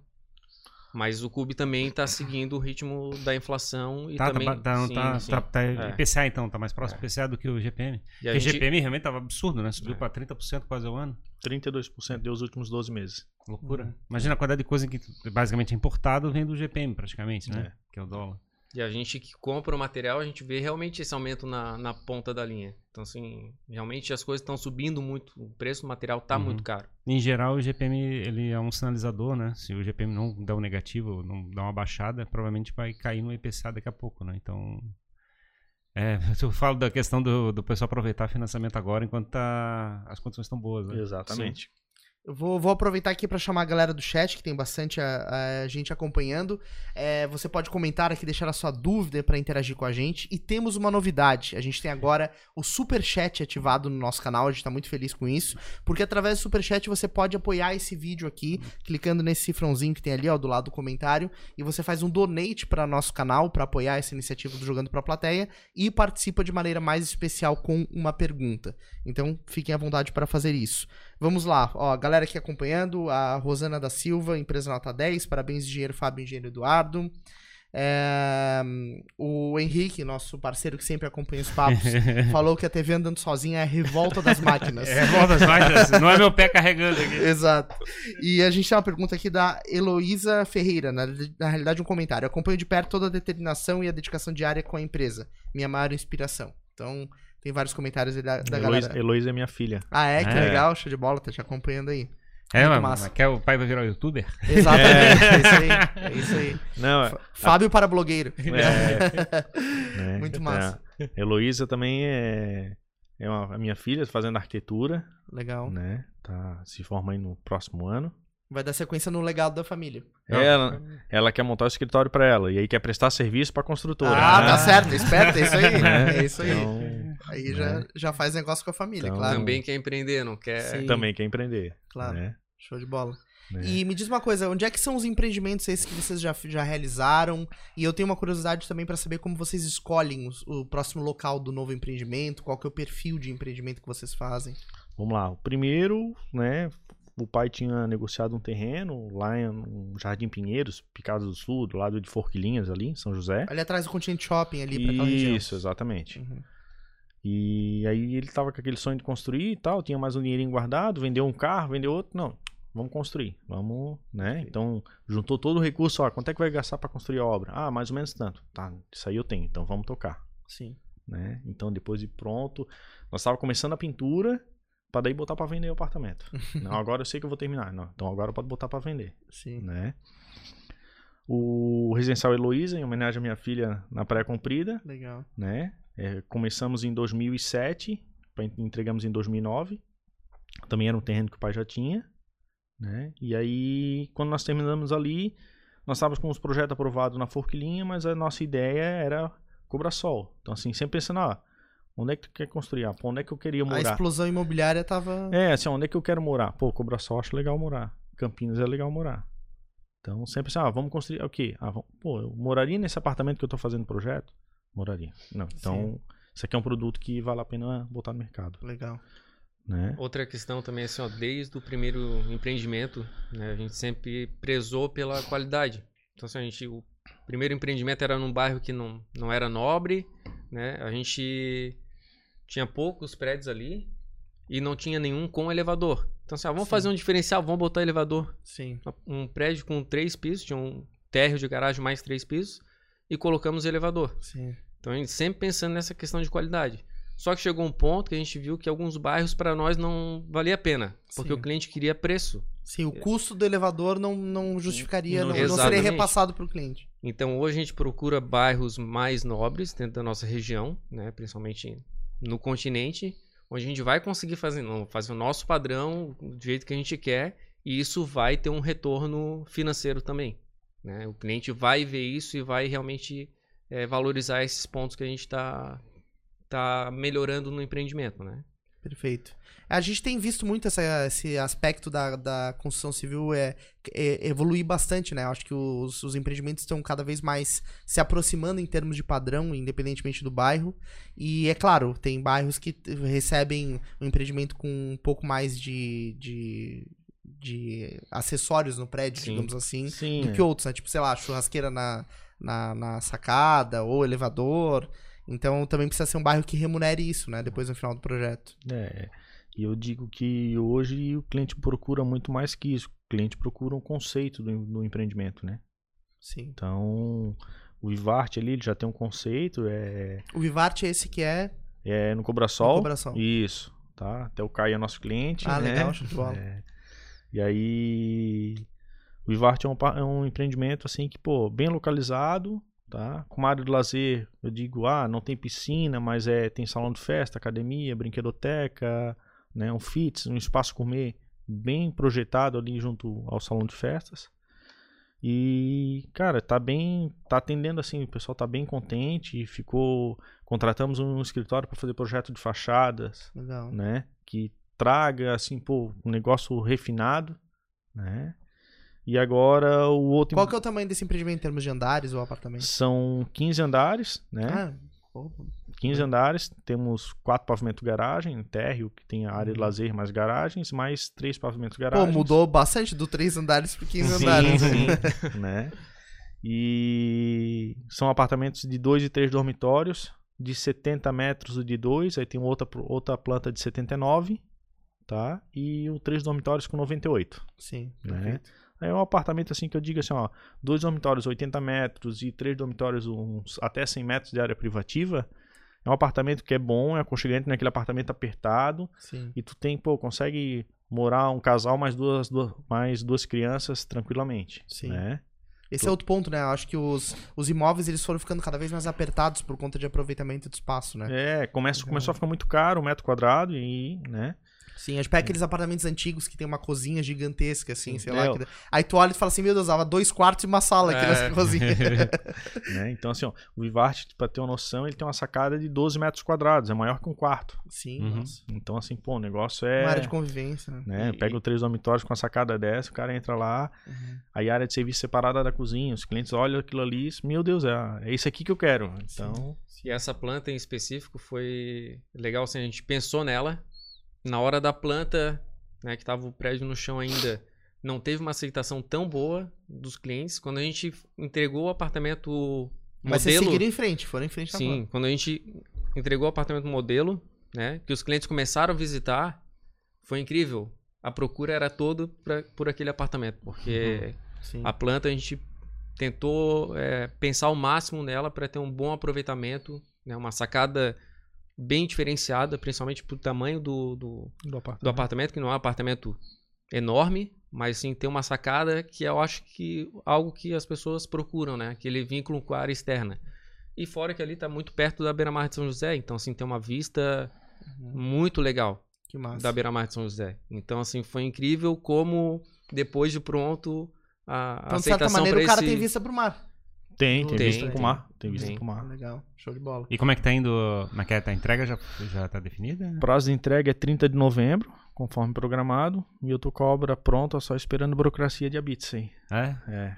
Mas o Cube também está seguindo o ritmo da inflação e Tá, também tá, tá, sim, tá, sim. tá, tá É. IPCA então, tá mais próximo do IPCA do que o GPM. E Porque o gente- GPM realmente tava absurdo, né? Subiu É. pra 30% quase ao ano. 32% dos últimos 12 meses. Loucura. Uhum. Imagina a quantidade de coisa que basicamente é importado vem do GPM praticamente, né? É. Que é o dólar. E a gente que compra o material, a gente vê realmente esse aumento na, na ponta da linha. Então, assim, realmente as coisas estão subindo muito. O preço do material tá Uhum. muito caro. Em geral, o GPM ele é um sinalizador, né? Se o GPM não der um negativo, não dá uma baixada, provavelmente vai cair no IPCA daqui a pouco, né? Então, é, <laughs> eu falo da questão do, do pessoal aproveitar financiamento agora enquanto tá, as condições estão boas, né? Exatamente. Vou, vou aproveitar aqui para chamar a galera do chat, que tem bastante a, a gente acompanhando. É, você pode comentar aqui, deixar a sua dúvida para interagir com a gente. E temos uma novidade. A gente tem agora o Super Chat ativado no nosso canal. A gente tá muito feliz com isso. Porque através do Super Chat você pode apoiar esse vídeo aqui, clicando nesse cifrãozinho que tem ali, ó, do lado do comentário. E você faz um donate para nosso canal, para apoiar essa iniciativa do Jogando pra Plateia. E participa de maneira mais especial com uma pergunta. Então fiquem à vontade para fazer isso. Vamos lá, ó, a galera aqui acompanhando, a Rosana da Silva, empresa nota 10, parabéns, engenheiro Fábio, engenheiro Eduardo. É, o Henrique, nosso parceiro que sempre acompanha os papos, <laughs> falou que a TV andando sozinha é a revolta das máquinas. É, volta as máquinas, <laughs> não é meu pé carregando aqui. Exato. E a gente tem uma pergunta aqui da Heloísa Ferreira, na, na realidade um comentário. Acompanho de perto toda a determinação e a dedicação diária com a empresa. Minha maior inspiração. Então, tem vários comentários aí da, da Heloísa, galera. Heloísa é minha filha. Ah, é? Que É. legal, show de bola, tá te acompanhando aí. É, Muito mas quer o pai vai virar youtuber? Exatamente, é, isso aí. É isso aí. Não, é, F- Fábio para blogueiro. é, né, <laughs> Muito é, massa. Heloísa também é, é uma, a minha filha fazendo arquitetura, Legal. né? Tá, se forma aí no próximo ano. Vai dar sequência no legado da família. Ela, ela quer montar o escritório pra ela e aí quer prestar serviço pra construtora. Ah, né? tá certo, esperto, é isso aí. Né? <laughs> É isso aí. Então, Aí já, né? já faz negócio com a família, Então, claro. Também quer empreender, não quer. Sim. também quer empreender. Claro. né? Show de bola. Né? E me diz uma coisa, onde é que são os empreendimentos esses que vocês já, já realizaram? E eu tenho uma curiosidade também para saber como vocês escolhem os- o, próximo local do novo empreendimento, qual que é o perfil de empreendimento que vocês fazem. Vamos lá. O primeiro, né? O pai tinha negociado um terreno lá em um Jardim Pinheiros, Picado do Sul, do lado de Forquilinhas ali, em São José. Ali atrás do Continente Shopping, ali pra aquela região. Isso, exatamente. Uhum. E aí ele tava com aquele sonho de construir e tal, tinha mais um dinheirinho guardado, vendeu um carro, vendeu outro, não. vamos construir, vamos, né? Então, juntou todo o recurso, ó, quanto é que vai gastar para construir a obra? Ah, mais ou menos tanto. Tá, isso aí eu tenho, então vamos tocar, Sim. né? Então, depois de pronto, nós estava começando a pintura para daí botar para vender o apartamento. <laughs> Não, agora eu sei que eu vou terminar. Não, então agora pode botar para vender, Sim. né? O residencial Heloísa, em homenagem à minha filha na Praia Comprida, Legal. né? É, começamos em 2007, pra- entregamos em 2009. Também era um terreno que o pai já tinha, né? E aí, quando nós terminamos ali, nós estávamos com os projetos aprovados na Forquilinha, mas a nossa ideia era cobrar sol. Então, assim, sempre pensando, ah, onde é que tu quer construir? Ah, pô, onde é que eu queria A morar? explosão imobiliária tava. É, assim, onde é que eu quero morar? Pô, cobrar sol acho legal morar. Campinas é legal morar. Então, sempre assim, ah, vamos construir o quê? Ah, vamos- pô, eu moraria nesse apartamento que eu tô fazendo projeto? Moraria. Não, então, isso aqui é um produto que vale a pena botar no mercado, Legal. né? Outra questão também, assim, ó, desde o primeiro empreendimento, né, a gente sempre prezou pela qualidade. Então, assim, a gente, o primeiro empreendimento era num bairro que não, não era nobre, né, a gente tinha poucos prédios ali e não tinha nenhum com elevador. Então, assim, ah, vamos Sim. fazer um diferencial, vamos botar elevador. Sim. Um prédio com três pisos, tinha um térreo de garagem mais três pisos e colocamos elevador. Sim. Então a gente sempre pensando nessa questão de qualidade. Só que chegou um ponto que a gente viu que alguns bairros para nós não valia a pena, porque Sim. o cliente queria preço. Sim, o custo do elevador não, não justificaria, Não- não, não seria repassado para o cliente. Então hoje a gente procura bairros mais nobres dentro da nossa região, né, principalmente no continente, onde a gente vai conseguir fazer, fazer o nosso padrão do jeito que a gente quer e isso vai ter um retorno financeiro também. né? O cliente vai ver isso e vai realmente eh, valorizar esses pontos que a gente está tá melhorando no empreendimento, né? Perfeito. A gente tem visto muito essa- esse aspecto da, da construção civil é, é- evoluir bastante, né? Eu acho que os, os empreendimentos estão cada vez mais se aproximando em termos de padrão, independentemente do bairro. E é claro, tem bairros que recebem um empreendimento com um pouco mais de, de, de acessórios no prédio, Sim. digamos assim, Sim, do é. que outros, né? Tipo, sei lá, churrasqueira na, na, na sacada ou elevador. Então também precisa ser um bairro que remunere isso, né? Depois no final do projeto. É, e eu digo que hoje o cliente procura muito mais que isso. O cliente procura um conceito do, do empreendimento, né? Sim. Então, o Vivart ali ele já tem um conceito, é, O Vivarte é esse que é é no Cobrasol. Cobração. Isso, tá? Até o Caio é nosso cliente, Ah, né? legal, show de bola. <laughs> É. E aí, o Vivart é um, é um empreendimento assim que, pô, bem localizado, tá? Com uma área de lazer, eu digo, ah, não tem piscina, mas é tem salão de festa, academia, brinquedoteca, né, um fitness, um espaço gourmet bem projetado ali junto ao salão de festas. E, cara, tá bem, tá atendendo assim, o pessoal tá bem contente, ficou, contratamos um escritório para fazer projeto de fachadas, Legal. né? Que traga, assim, pô, um negócio refinado, né? E agora o outro Qual que é o tamanho desse empreendimento em termos de andares ou apartamento? são 15 andares, né? Ah, pô, 15 andares, temos quatro pavimentos garagem, térreo, que tem a área de lazer mais garagens, mais três pavimentos pô, garagens. mudou bastante do 3 andares para 15 Sim, andares. sim, <laughs> né? E são apartamentos de dois e três dormitórios, de 70 metros o de dois, aí tem outra, outra planta de 79, tá? E o três dormitórios com 98. Sim, Né? perfeito. É um apartamento assim que eu digo assim, ó, dois dormitórios 80 metros e três dormitórios uns até 100 metros de área privativa. É um apartamento que é bom, é aconchegante naquele apartamento apertado Sim. e tu tem, pô, consegue morar um casal mais duas, duas mais duas crianças tranquilamente, Sim. né? Esse é outro ponto, né? Eu acho que os, os imóveis eles foram ficando cada vez mais apertados por conta de aproveitamento do espaço, né? É, começa, Legal. começou a ficar muito caro o metro quadrado e, né? Sim, a gente pega aqueles apartamentos antigos que tem uma cozinha gigantesca, assim, sei lá. É, que- Aí tu olha e fala assim, meu Deus, dava dois quartos e uma sala aqui É. nessa cozinha. <laughs> né? Então, assim, ó, o Vivart, pra ter uma noção, ele tem uma sacada de 12 metros quadrados, é maior que um quarto. Sim, Uhum. nossa. Então, assim, pô, o negócio é. Uma área de convivência, né? né? E- Pega o três dormitórios com a sacada dessa, o cara entra lá, Uhum. aí a área de serviço separada da cozinha, os clientes olham aquilo ali e meu Deus, é, é isso aqui que eu quero. Então, E essa planta em específico foi legal, assim, a gente pensou nela. Na hora da planta, né, que tava o prédio no chão ainda, não teve uma aceitação tão boa dos clientes. Quando a gente entregou o apartamento Mas vocês modelo... seguiram em frente, foram em frente Sim, quando a gente entregou o apartamento modelo, né, que os clientes começaram a visitar, foi incrível. a procura era toda pra, por aquele apartamento, porque Sim. a planta a gente tentou é, pensar ao máximo nela para ter um bom aproveitamento, né, uma sacada bem diferenciada, principalmente pro tamanho do, do, Do apartamento. do apartamento, que não é um apartamento enorme, mas sim tem uma sacada que eu acho que algo que as pessoas procuram, né? Aquele vínculo com a área externa. E fora que ali tá muito perto da beira-mar de São José, então assim tem uma vista muito legal da beira-mar de São José. Então assim foi incrível como depois de pronto a, Então, de certa maneira, para o cara esse tem vista pro mar. Tem, tem, Tem, vista tem. pro mar. Tem vista Tem. pro mar. Legal. Show de bola. E como é que tá indo? Como é que é? A entrega já, já tá definida? Prazo de entrega é 30 de novembro, conforme programado. E eu tô com a obra pronta, só esperando burocracia de habits aí. É? É.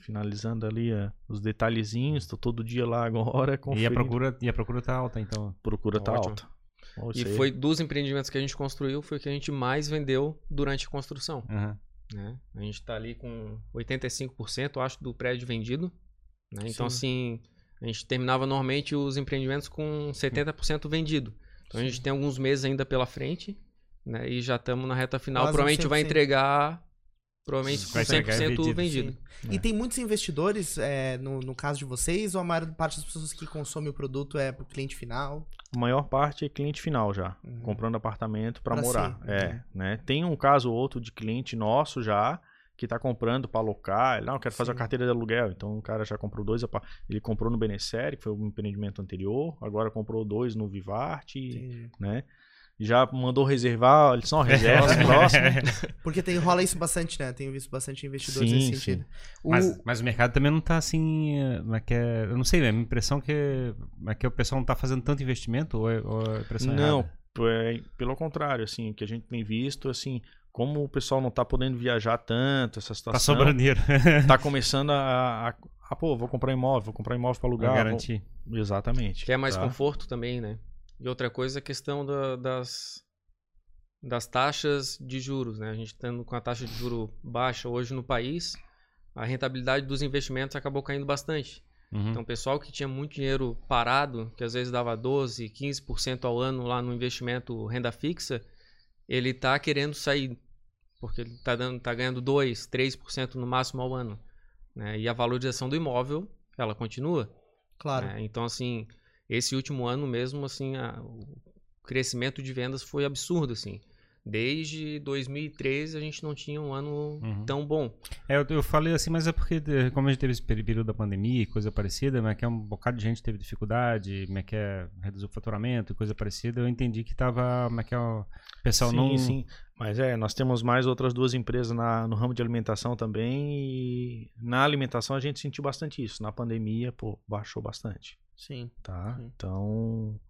Finalizando ali eh, os detalhezinhos, tô todo dia lá agora. <laughs> E a procura, e a procura tá alta, então. Procura tá Ótimo. alta. E foi dos empreendimentos que a gente construiu, foi o que a gente mais vendeu durante a construção. Aham. né? A gente está ali com 85%, eu acho, do prédio vendido. Né? Então, assim, a gente terminava normalmente os empreendimentos com 70% vendido. Então, a gente tem alguns meses ainda pela frente, né? E já estamos na reta final. Quase provavelmente vai 100%. entregar, provavelmente com Vai entregar 100% vendido, vendido. Sim. E tem muitos investidores é, no, no caso de vocês, ou a maior parte das pessoas que consomem o produto é pro cliente final? A maior parte é cliente final já, Uhum. comprando apartamento para Pra morar. si, É, uhum. né? Tem um caso ou outro de cliente nosso já que tá comprando para alocar, ele, não, eu quero fazer a Sim. carteira de aluguel. Então o cara já comprou dois, ele comprou no Benecer, que foi um empreendimento anterior, agora comprou dois no Vivarte, Entendi. né? Já mandou reservar, eles são <laughs> reserva próximo. <laughs> Porque tem, rola isso bastante, né? Tenho visto bastante investidores Sim, nesse sim. sentido. O- Mas, mas o mercado também não tá assim. é que é? Eu não sei, é a minha impressão que, é que o pessoal não tá fazendo tanto investimento ou é, ou é a impressão Não, é, pelo contrário, assim, o que a gente tem visto, assim, como o pessoal não tá podendo viajar tanto, essa situação. Tá sobrando dinheiro. <laughs> tá <laughs> começando a, a, a, pô, vou comprar imóvel, vou comprar imóvel para Pra alugar. garantir. vou- Exatamente. Quer mais tá? conforto também, né? E outra coisa é a questão da- das, das taxas de juros, né? A gente estando com a taxa de juro baixa hoje no país, a rentabilidade dos investimentos acabou caindo bastante. Uhum. Então, o pessoal que tinha muito dinheiro parado, que às vezes dava 12, 15% ao ano lá no investimento renda fixa, ele tá querendo sair, porque ele tá, dando, tá ganhando 2, 3% no máximo ao ano. né? E a valorização do imóvel, ela continua. Claro. né? Então, assim, esse último ano mesmo, assim, a- o crescimento de vendas foi absurdo, assim. Desde 2013 a gente não tinha um ano Uhum. tão bom. É, eu, eu falei assim, mas é porque, como a gente teve esse período da pandemia e coisa parecida, mas que é um bocado de gente teve dificuldade, mas que é reduzir o faturamento e coisa parecida, eu entendi que tava, mas que é o pessoal sim, não... sim. Mas é, nós temos mais outras duas empresas na, no ramo de alimentação também. E na alimentação a gente sentiu bastante isso. Na pandemia, pô, baixou bastante. Sim. Tá? Sim. Então,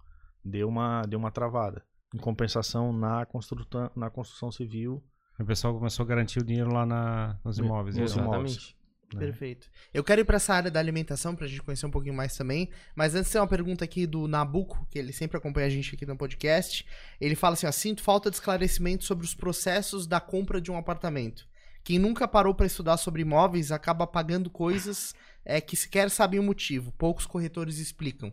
deu uma, deu uma travada. Em compensação, na construção, na construção civil, O pessoal começou a garantir o dinheiro lá na, nos No- imóveis. nos então. imóveis. Né? Perfeito. Eu quero ir pra essa área da alimentação pra gente conhecer um pouquinho mais também. Mas antes tem uma pergunta aqui do Nabuco, que ele sempre acompanha a gente aqui no podcast. Ele fala assim: sinto falta de esclarecimento sobre os processos da compra de um apartamento. Quem nunca parou pra estudar sobre imóveis acaba pagando coisas é, que sequer sabem o motivo. Poucos corretores explicam.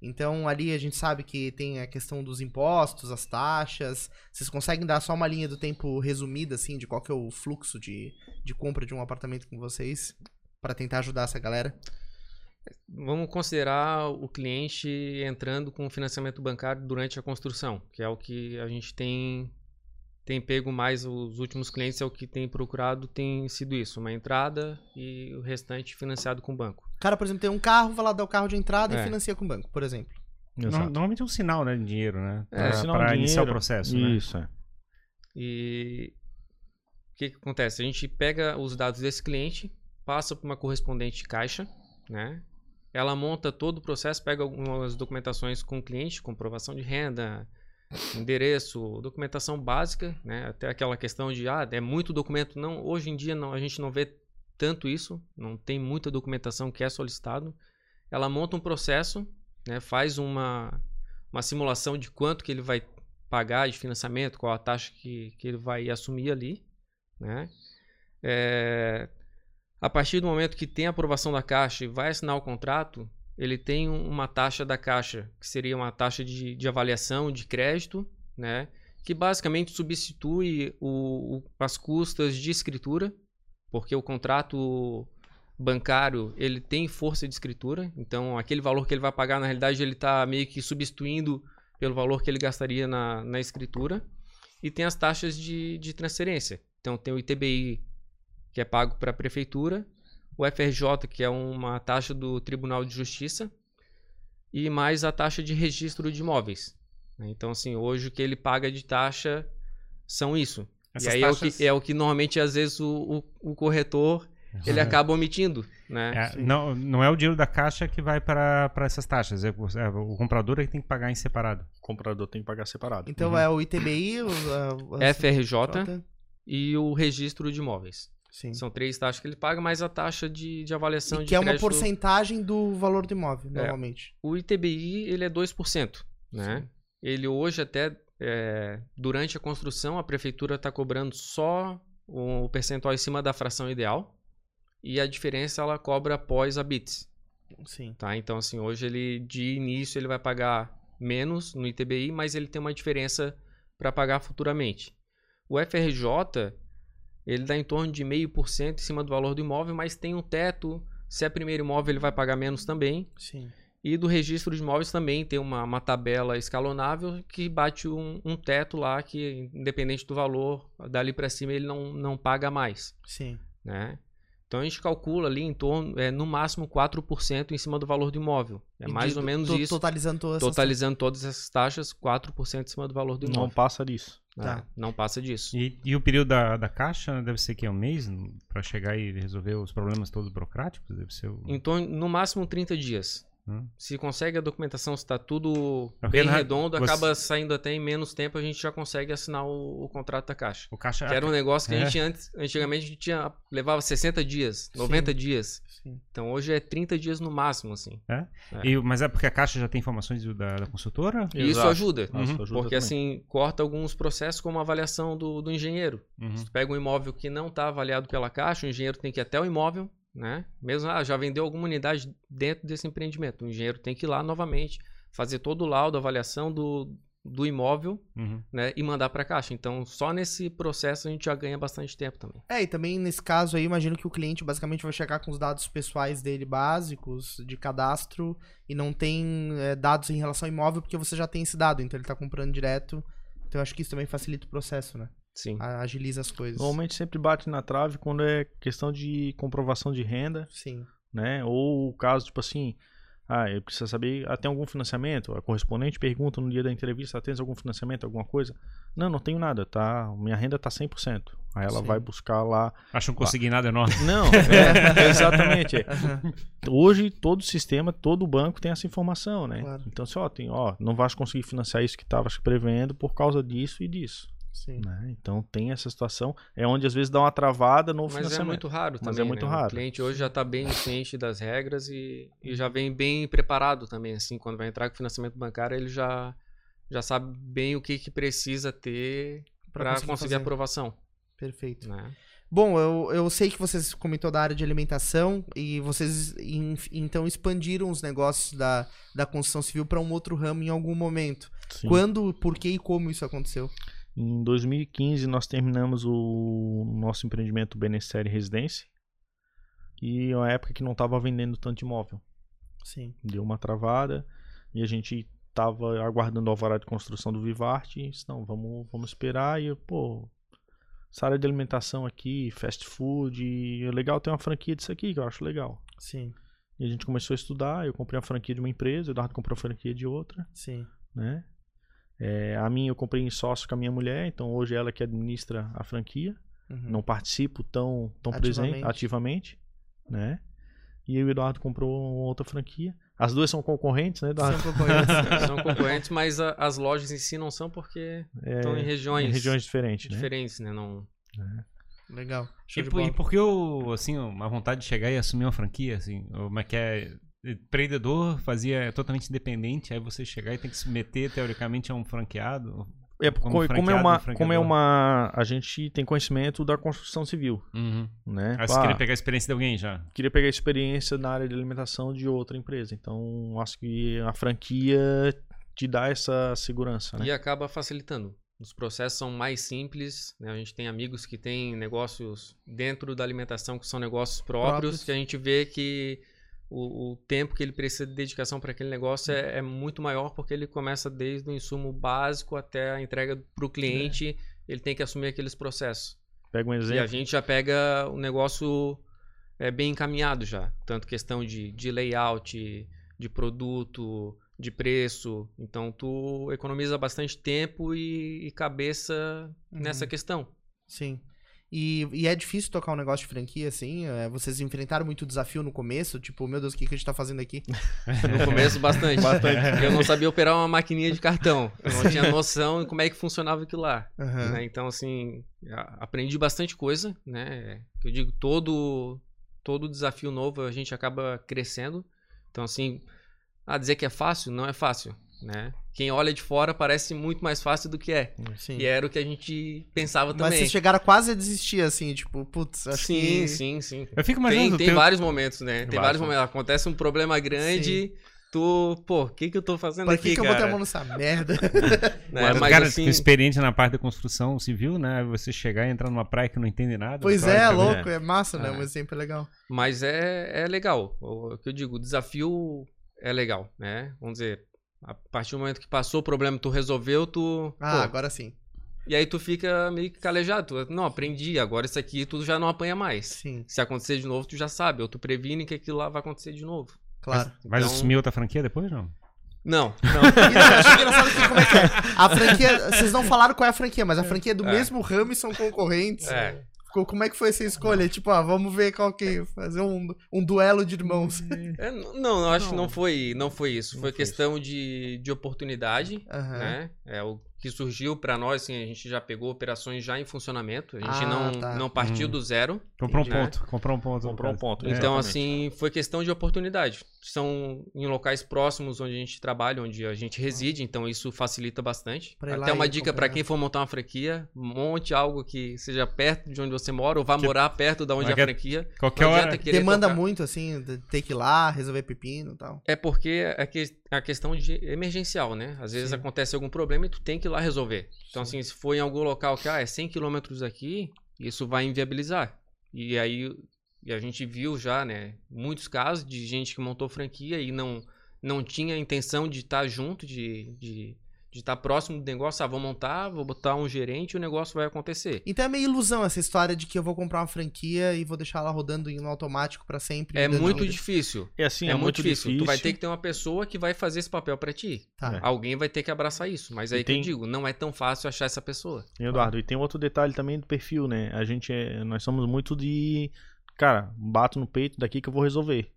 Então ali a gente sabe que tem a questão dos impostos, as taxas. Vocês conseguem dar só uma linha do tempo resumida, assim, de qual que é o fluxo de, de compra de um apartamento com vocês? Pra tentar ajudar essa galera? Vamos considerar o cliente entrando com financiamento bancário durante a construção, que é o que a gente tem tem pego mais os últimos clientes é o que tem procurado tem sido isso, uma entrada e o restante financiado com o banco. O cara, por exemplo, tem um carro, vai lá dar o carro de entrada e É. financia com o banco, por exemplo. No-. Normalmente é um sinal né, de dinheiro, né? É, Pra, sinal pra de iniciar o dinheiro. processo, né? Isso, é. E o que, que acontece? A gente pega os dados desse cliente, passa para uma correspondente caixa, né? Ela monta todo o processo, pega algumas documentações com o cliente, comprovação de renda, endereço, documentação básica, né? Até aquela questão de ah, é muito documento. Não, hoje em dia não, a gente não vê tanto isso, não tem muita documentação que é solicitado. Ela monta um processo, né? Faz uma uma simulação de quanto que ele vai pagar de financiamento, qual a taxa que, que ele vai assumir ali, né? É, a partir do momento que tem a aprovação da Caixa e vai assinar o contrato, ele tem um- uma taxa da Caixa, que seria uma taxa de, de avaliação de crédito, né? que basicamente substitui o, o, as custas de escritura, porque o contrato bancário ele tem força de escritura, então aquele valor que ele vai pagar na realidade ele está meio que substituindo pelo valor que ele gastaria na, na escritura e tem as taxas de, de transferência. Então tem o ITBI que é pago para a prefeitura, o FRJ que é uma taxa do Tribunal de Justiça e mais a taxa de registro de imóveis. né? Então assim hoje o que ele paga de taxa são isso. Essas e aí taxas- é, o que, é o que normalmente às vezes o, o, o corretor ele acaba omitindo, né? É, não, não é o dinheiro da caixa que vai para essas taxas. É, o- é o comprador é que tem que pagar em separado. O comprador tem que pagar separado. Então é o ITBI, o, a- a- FRJ e o registro de imóveis. Sim. São três taxas que ele paga, mais a taxa de, de avaliação E de que é uma crédito. porcentagem do valor do imóvel, normalmente. O ITBI, ele é 2%, né? Ele hoje até, é, durante a construção, a prefeitura está cobrando só o percentual em cima da fração ideal e a diferença ela cobra após a BITS, Sim. tá? Então, assim, hoje ele, de início, ele vai pagar menos no ITBI, mas ele tem uma diferença para pagar futuramente. O FRJ, ele dá em torno de 0,5% em cima do valor do imóvel, mas tem um teto. Se é primeiro imóvel, ele vai pagar menos também. Sim. E do registro de imóveis também tem uma, uma tabela escalonável que bate um, um teto lá que, independente do valor, dali para cima ele não, não paga mais. Sim. Né? Então a gente calcula ali em torno, é, no máximo 4% em cima do valor do imóvel. É E mais de- ou menos to- isso. Totalizando todas essas Totalizando todas essas taxas, 4% em cima do valor do Não imóvel. passa disso. né? Tá. Não passa disso. E, e o período da, da caixa deve ser que é um mês para chegar e resolver os problemas todos burocráticos? Deve ser o... Em torno, no máximo 30 dias. Hum. Se consegue a documentação, se está tudo É porque bem na- redondo, você- acaba saindo até em menos tempo, a gente já consegue assinar o, o contrato da caixa. O caixa Que era um negócio que a É. gente antes, antigamente a gente tinha, levava 60 dias, 90 dias. Sim. Então hoje é 30 dias no máximo, assim. E- mas é porque a caixa já tem informações da, da consultora? E isso ajuda. Uhum. ajuda Porque também. assim, corta alguns processos como a avaliação do, do engenheiro. Uhum. Se tu pega um imóvel que não está avaliado pela caixa, o engenheiro tem que ir até o imóvel, né? Mesmo, ah, já vendeu alguma unidade dentro desse empreendimento. O engenheiro tem que ir lá novamente, fazer todo o laudo, avaliação do, do imóvel, Uhum. né? E mandar para a caixa. Então, só nesse processo a gente já ganha bastante tempo também. É, e também nesse caso aí, imagino que o cliente basicamente vai chegar com os dados pessoais dele básicos, de cadastro, e não tem é, dados em relação ao imóvel, porque você já tem esse dado, então ele tá comprando direto. Então eu acho que isso também facilita o processo, né? Sim. Agiliza as coisas. Normalmente sempre bate na trave quando é questão de comprovação de renda, Sim. né? Ou o caso, tipo assim, ah, eu preciso saber, ah, tem algum financiamento? A correspondente pergunta no dia da entrevista, ah, tens algum financiamento, alguma coisa? Não, não tenho nada, tá? Minha renda tá 100%. Aí ela Sim. vai buscar lá. Acho um consignado enorme. Não, <laughs> <laughs> é, exatamente. é. Hoje todo sistema, todo banco tem essa informação, né? Claro. Então, assim, ó, tem, ó, não vais conseguir financiar isso que estava prevendo por causa disso e disso. Sim. né? Então tem essa situação. É onde às vezes dá uma travada no Mas é financiamento. muito raro Mas também. é muito né? raro. O cliente hoje já está bem ciente das regras e, e já vem bem preparado também. Assim, quando vai entrar com financiamento bancário, ele já, já sabe bem o que, que precisa ter para conseguir, fazer. aprovação. Perfeito. Né? Bom, eu, eu sei que vocês comentou da área de alimentação e vocês em- então expandiram os negócios da, da construção civil para um outro ramo em algum momento. Sim. Quando, por que e como isso aconteceu? Em 2015 nós terminamos o nosso empreendimento Benessérie Residência. E é uma época que não estava vendendo tanto imóvel. Sim. Deu uma travada e a gente estava aguardando o alvará de construção do Vivarte. E disse, não, vamos, vamos esperar. E eu, pô, essa área de alimentação aqui, fast food, e é legal ter uma franquia disso aqui, que eu acho legal. Sim. E a gente começou a estudar. Eu comprei a franquia de uma empresa, o Eduardo comprou a franquia de outra. Sim. né? É, a minha eu comprei em sócio com a minha mulher, então hoje ela que administra a franquia. Uhum. Não participo tão, tão Ativamente. presente, ativamente, né? E eu o Eduardo comprou outra franquia. As duas são concorrentes, né, Eduardo? São concorrentes. <laughs> São concorrentes, mas a- as lojas em si não são porque É, estão em regiões, em regiões diferentes, né? diferentes, né? Não... Legal. Show E, e por que o, assim, uma vontade de chegar e assumir uma franquia, assim? Como é que é? Empreendedor fazia totalmente independente, aí você chegar e tem que se meter, teoricamente, a um franqueado. É, Como como, como é uma, como é uma, a gente tem conhecimento da construção civil, Uhum. né? Você queria pegar a experiência de alguém já. queria pegar experiência na área de alimentação de outra empresa. Então, acho que a franquia te dá essa segurança, né? E acaba facilitando. Os processos são mais simples, né? A gente tem amigos que têm negócios dentro da alimentação que são negócios próprios, Próprios. que a gente vê que o, o tempo que ele precisa de dedicação para aquele negócio é, é muito maior porque ele começa desde o insumo básico até a entrega para o cliente, ele tem que assumir aqueles processos. Pega um E a exemplo. gente já pega o negócio é, bem encaminhado já. Tanto questão de, de layout, de produto, de preço. Então tu economiza bastante tempo e, e cabeça nessa Uhum. questão. Sim. E, e é difícil tocar um negócio de franquia, assim? É, vocês enfrentaram muito desafio no começo? Tipo, meu Deus, o que, que a gente tá fazendo aqui? No começo, bastante. bastante. Eu não sabia operar uma maquininha de cartão. Eu não tinha noção de como é que funcionava aquilo lá. Aham. né? Então, assim, aprendi bastante coisa, né? Que eu digo, todo, todo desafio novo a gente acaba crescendo. Então, assim, a dizer que é fácil, não é fácil, né? Quem olha de fora parece muito mais fácil do que é. Sim. E era o que a gente pensava Mas também. vocês chegaram quase a desistir, assim, tipo, putz, acho sim, que... sim, sim. Eu fico Tem, imaginando tem o teu- vários momentos, né? Tem Vários, vários né? momentos. Acontece um problema grande, tu, pô, o que que eu tô fazendo Pra aqui, que, que eu cara? botei a mão nessa merda? <laughs> Né? <laughs> Mas, Mas cara, assim, experiente na parte da construção civil, né? Você chegar e entrar numa praia que não entende nada. pois claro, é, cara, louco, é massa, né? É. Um exemplo é legal. Mas é, é legal. O o que eu digo, o desafio é legal, né? Vamos dizer, a partir do momento que passou o problema, tu resolveu, tu. Ah, pô, agora sim. E aí tu fica meio que calejado. Tu, não, aprendi, agora isso aqui tu já não apanha mais. Sim, Se acontecer de novo, tu já sabe. Ou tu previne que aquilo lá vai acontecer de novo. claro. Mas Então- assumir outra franquia depois, não? Não, não, <laughs> eu achei engraçado que como é que é. A franquia. Vocês não falaram qual é a franquia, mas a franquia é do É. mesmo ramo e são concorrentes. É. Como é que foi essa escolha? Tipo, ah, vamos ver qual que. Fazer um, um duelo de irmãos. É, n- não, eu acho que Não. não foi, não foi isso. Não foi foi questão de, de oportunidade, Aham. né? É o que surgiu pra nós, assim, a gente já pegou operações já em funcionamento. A gente Ah, não, tá. não partiu Hum. do zero. Comprou um Entendi. ponto. Comprou um ponto. Comprou um ponto. É. Então, Exatamente. assim, foi questão de oportunidade. São em locais próximos onde a gente trabalha, onde a gente reside, então isso facilita bastante. Pra Até uma dica para quem for montar uma franquia, monte algo que seja perto de onde você mora ou vá Tipo, morar perto de onde é a franquia. Qualquer Não hora. Demanda tocar. muito, assim, ter que ir lá, resolver pepino e tal. É porque é que- a questão de emergencial, né? Às vezes Sim. acontece algum problema e tu tem que ir lá resolver. Então, assim, se for em algum local que ah, é 100 quilômetros aqui, isso vai inviabilizar. E aí e a gente viu já, né, muitos casos de gente que montou franquia e não, não tinha intenção de estar junto, de, de, de estar próximo do negócio. Ah, vou montar, vou botar um gerente e o negócio vai acontecer. Então é meio ilusão essa história de que eu vou comprar uma franquia e vou deixar ela rodando no automático pra sempre. É muito difícil. É assim, é, é, muito difícil. Tu vai ter que ter uma pessoa que vai fazer esse papel pra ti. Tá. É. Alguém vai ter que abraçar isso. Mas aí E que eu digo, não é tão fácil achar essa pessoa. E, Eduardo, e tem outro detalhe também do perfil, né? A gente é, nós somos muito de, cara, bato no peito daqui que eu vou resolver.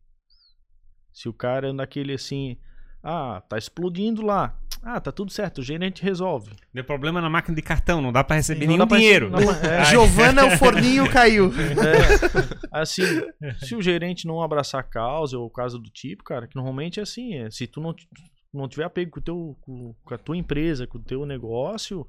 Se o cara anda aquele assim, ah, tá explodindo lá. Ah, tá tudo certo, o gerente resolve. Deu problema na máquina de cartão, não dá pra receber Não nenhum dá pra- dinheiro. não é, <laughs> Giovana, o forninho caiu. é, assim, se o gerente não abraçar a causa ou caso do tipo, cara, que normalmente é assim, é, se tu não, não tiver apego com, o teu, com, com a tua empresa, com o teu negócio,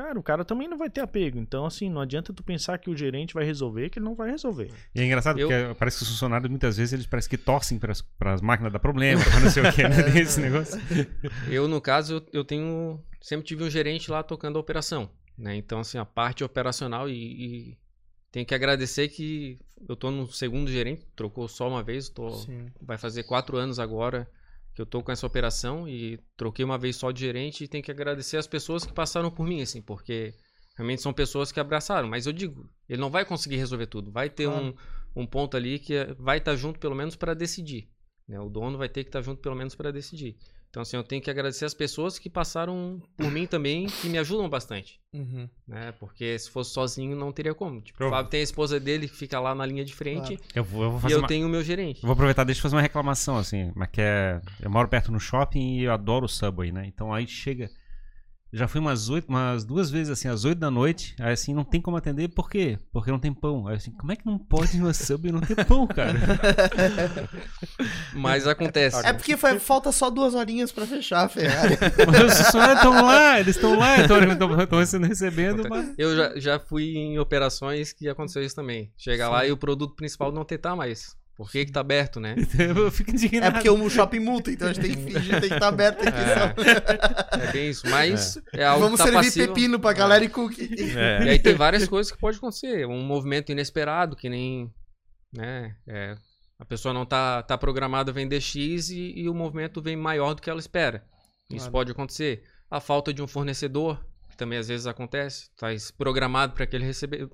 cara, o cara também não vai ter apego. Então, assim, não adianta tu pensar que o gerente vai resolver, que ele não vai resolver. E é engraçado Eu- porque parece que os funcionários muitas vezes eles parecem que torcem para as máquinas dar problema, pra não sei o que, né? <laughs> Esse negócio. Eu, no caso, eu, tenho. Sempre tive um gerente lá tocando a operação. Né? Então, assim, a parte operacional e, e tenho que agradecer que eu tô no segundo gerente, trocou só uma vez, tô, Sim. vai fazer quatro anos agora que eu tô com essa operação e troquei uma vez só de gerente e tenho que agradecer as pessoas que passaram por mim, assim, porque realmente são pessoas que abraçaram. Mas eu digo, ele não vai conseguir resolver tudo. Vai ter Claro. um, um ponto ali que é- vai estar junto pelo menos para decidir. Né? O dono vai ter que estar junto pelo menos para decidir. Então, assim, eu tenho que agradecer as pessoas que passaram por mim também, que me ajudam bastante. Uhum. Né? Porque se fosse sozinho, não teria como. Tipo, o Fábio tem a esposa dele que fica lá na linha de frente Eu vou, eu vou e fazer eu uma... tenho o meu gerente. eu Vou aproveitar, deixa eu fazer uma reclamação, assim, mas que é... Eu moro perto no shopping e eu adoro o Subway, né? Então aí chega... Já fui umas, oito, umas duas vezes, assim, às oito da noite, aí assim, não tem como atender, por quê? Porque não tem pão. Aí assim, como é que não pode ir no Subway e não ter pão, cara? <laughs> Mas acontece. É porque fa- falta só duas horinhas pra fechar a Ferrari. <laughs> Os funcionários estão lá, eles estão lá, estão sendo recebendo, mas... Eu já, já fui em operações que aconteceu isso também. Chegar lá e o produto principal não tentar mais. Por que que tá aberto, né? <laughs> Eu fico É indignado. porque o shopping multa, então a gente tem que fingir, tem que estar aberto aqui. só. É, é bem isso. Mas é, algo Vamos que tá servir passivo. pepino pra galera e cookie. É. E aí tem várias coisas que pode acontecer. Um movimento inesperado, que nem. Né, é, a pessoa não tá, tá programada a vender X e, e o movimento vem maior do que ela espera. Isso Claro. pode acontecer. A falta de um fornecedor, também às vezes acontece. Tá programado para ele receber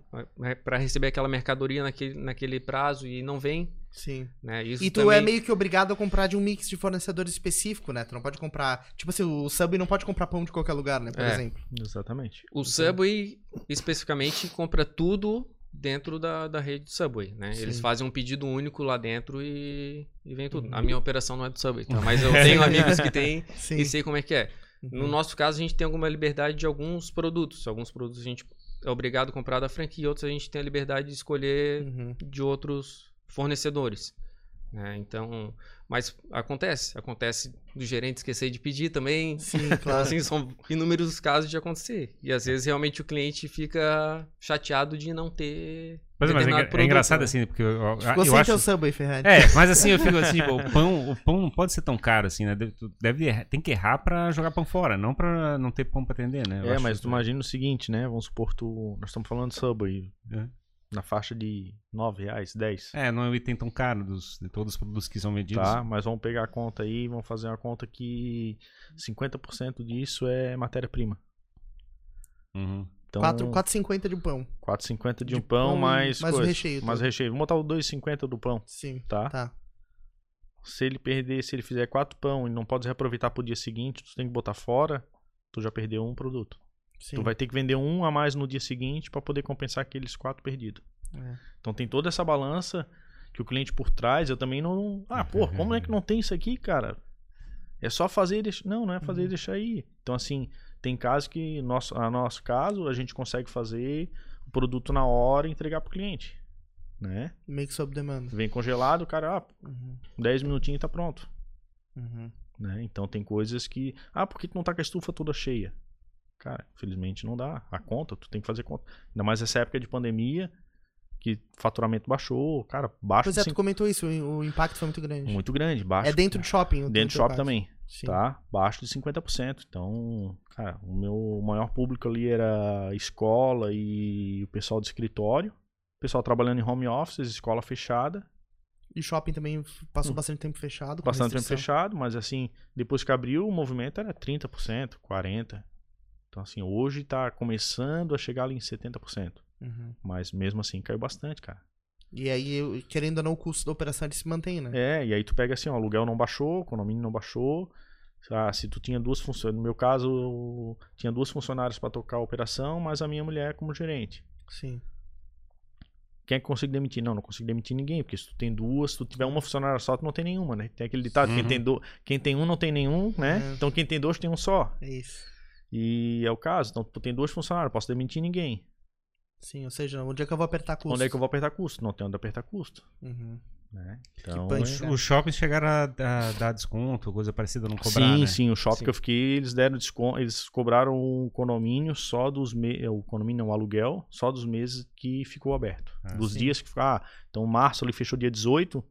para receber aquela mercadoria naquele, naquele prazo e não vem. Sim. Né? Isso E tu também... é meio que obrigado a comprar de um mix de fornecedor específico, né? Tu não pode comprar. Tipo assim, o Subway não pode comprar pão de qualquer lugar, né? Por É. exemplo. Exatamente. O Subway, especificamente, compra tudo dentro da, da rede Subway, né? Sim. Eles fazem um pedido único lá dentro e, e vem tudo. Uhum. A minha operação não é do Subway, tá? <laughs> Mas eu tenho amigos que têm e sei como é que é. No Uhum. nosso caso, a gente tem alguma liberdade de alguns produtos. Alguns produtos a gente é obrigado a comprar da franquia, outros a gente tem a liberdade de escolher Uhum. de outros fornecedores. Né? Então, mas acontece, acontece do gerente esquecer de pedir também. Sim, <laughs> Então, claro. assim, são inúmeros casos de acontecer. E às vezes realmente o cliente fica chateado de não ter. Mas, mas é, é produto, engraçado né? assim, porque eu, eu, Ficou eu sem acho... Subway, Ferrari. É, mas assim, eu fico assim, tipo, o pão, o pão não pode ser tão caro assim, né? Deve, deve errar- tem que errar pra jogar pão fora, não pra não ter pão pra atender, né? Eu É, acho mas isso- tu imagina o seguinte, né? Vamos supor, tu, nós estamos falando de Subway. É. Na faixa de 9 reais, 10. É, não é um item tão caro dos, de todos os produtos que são vendidos. Tá, mas vamos pegar a conta aí, vamos fazer uma conta que 50% disso é matéria-prima. Uhum. Então, 4 4,50 de um pão. 4,50 de, de um pão, pão, mais, mais o coisa, recheio Mais todo. recheio. Vamos botar o 2,50 do pão, Sim. tá? Tá. Se ele perder, se ele fizer 4 pão e não pode reaproveitar pro dia seguinte, tu tem que botar fora, tu já perdeu um produto. Sim. Tu vai ter que vender um a mais no dia seguinte para poder compensar aqueles quatro perdidos. É. Então tem toda essa balança que o cliente por trás, eu também não. Ah, pô, como é que não tem isso aqui, cara? É só fazer e deixar. Não, não é fazer e deixar aí. Então, assim, tem casos que, nosso, a nosso caso, a gente consegue fazer o produto na hora e entregar pro cliente. Né? Make sob demanda. Vem congelado, o cara, ah, Uhum. 10 minutinhos tá pronto. Uhum. Né? Então tem coisas que. Ah, por que tu não tá com a estufa toda cheia? Cara, infelizmente não dá. A conta, tu tem que fazer conta. Ainda mais essa época de pandemia, que faturamento baixou, cara, baixo Pois de é, tu cinco- comentou isso, o impacto foi muito grande. muito grande, baixo. É dentro do shopping. dentro do teu shopping também, Sim. tá? Baixo de 50%. Então, cara, o meu maior público ali era escola e o pessoal do escritório. O pessoal trabalhando em home office, escola fechada. E shopping também passou bastante tempo fechado. Hum. Bastante tempo restrição. fechado, mas assim, depois que abriu, o movimento era 30%, 40%. Então, assim, hoje tá começando a chegar ali em 70%. Uhum. Mas mesmo assim caiu bastante, cara. E aí, querendo ou não, o custo da operação ele se mantém, né? É, e aí tu pega assim, ó, o aluguel não baixou, o condomínio não baixou. Ah, se tu tinha duas funções, no meu caso, tinha duas funcionárias para tocar a operação, mas a minha mulher como gerente. Sim. Quem é que consigo demitir? Não, não consigo demitir ninguém, porque se tu tem duas, se tu tiver uma funcionária só, tu não tem nenhuma, né? Tem aquele ditado, quem, Uhum. tem do... quem tem um não tem nenhum, né? É. Então quem tem dois tem um só. É isso. E é o caso. Então tu tem duas funcionárias, posso demitir ninguém. Sim, ou seja, onde é que eu vou apertar custo? Onde é que eu vou apertar custo? Não tem onde apertar custo. Uhum. Né? Então, punch, é- cara. Os shoppings chegaram a, a dar desconto, coisa parecida, não cobrar, sim, né? sim, o shopping Sim. que eu fiquei, eles deram desconto, eles cobraram o condomínio só dos meses, o condomínio não, o aluguel, só dos meses que ficou aberto. Ah, dos sim. dias que ficou, ah, então março ele fechou dia 18,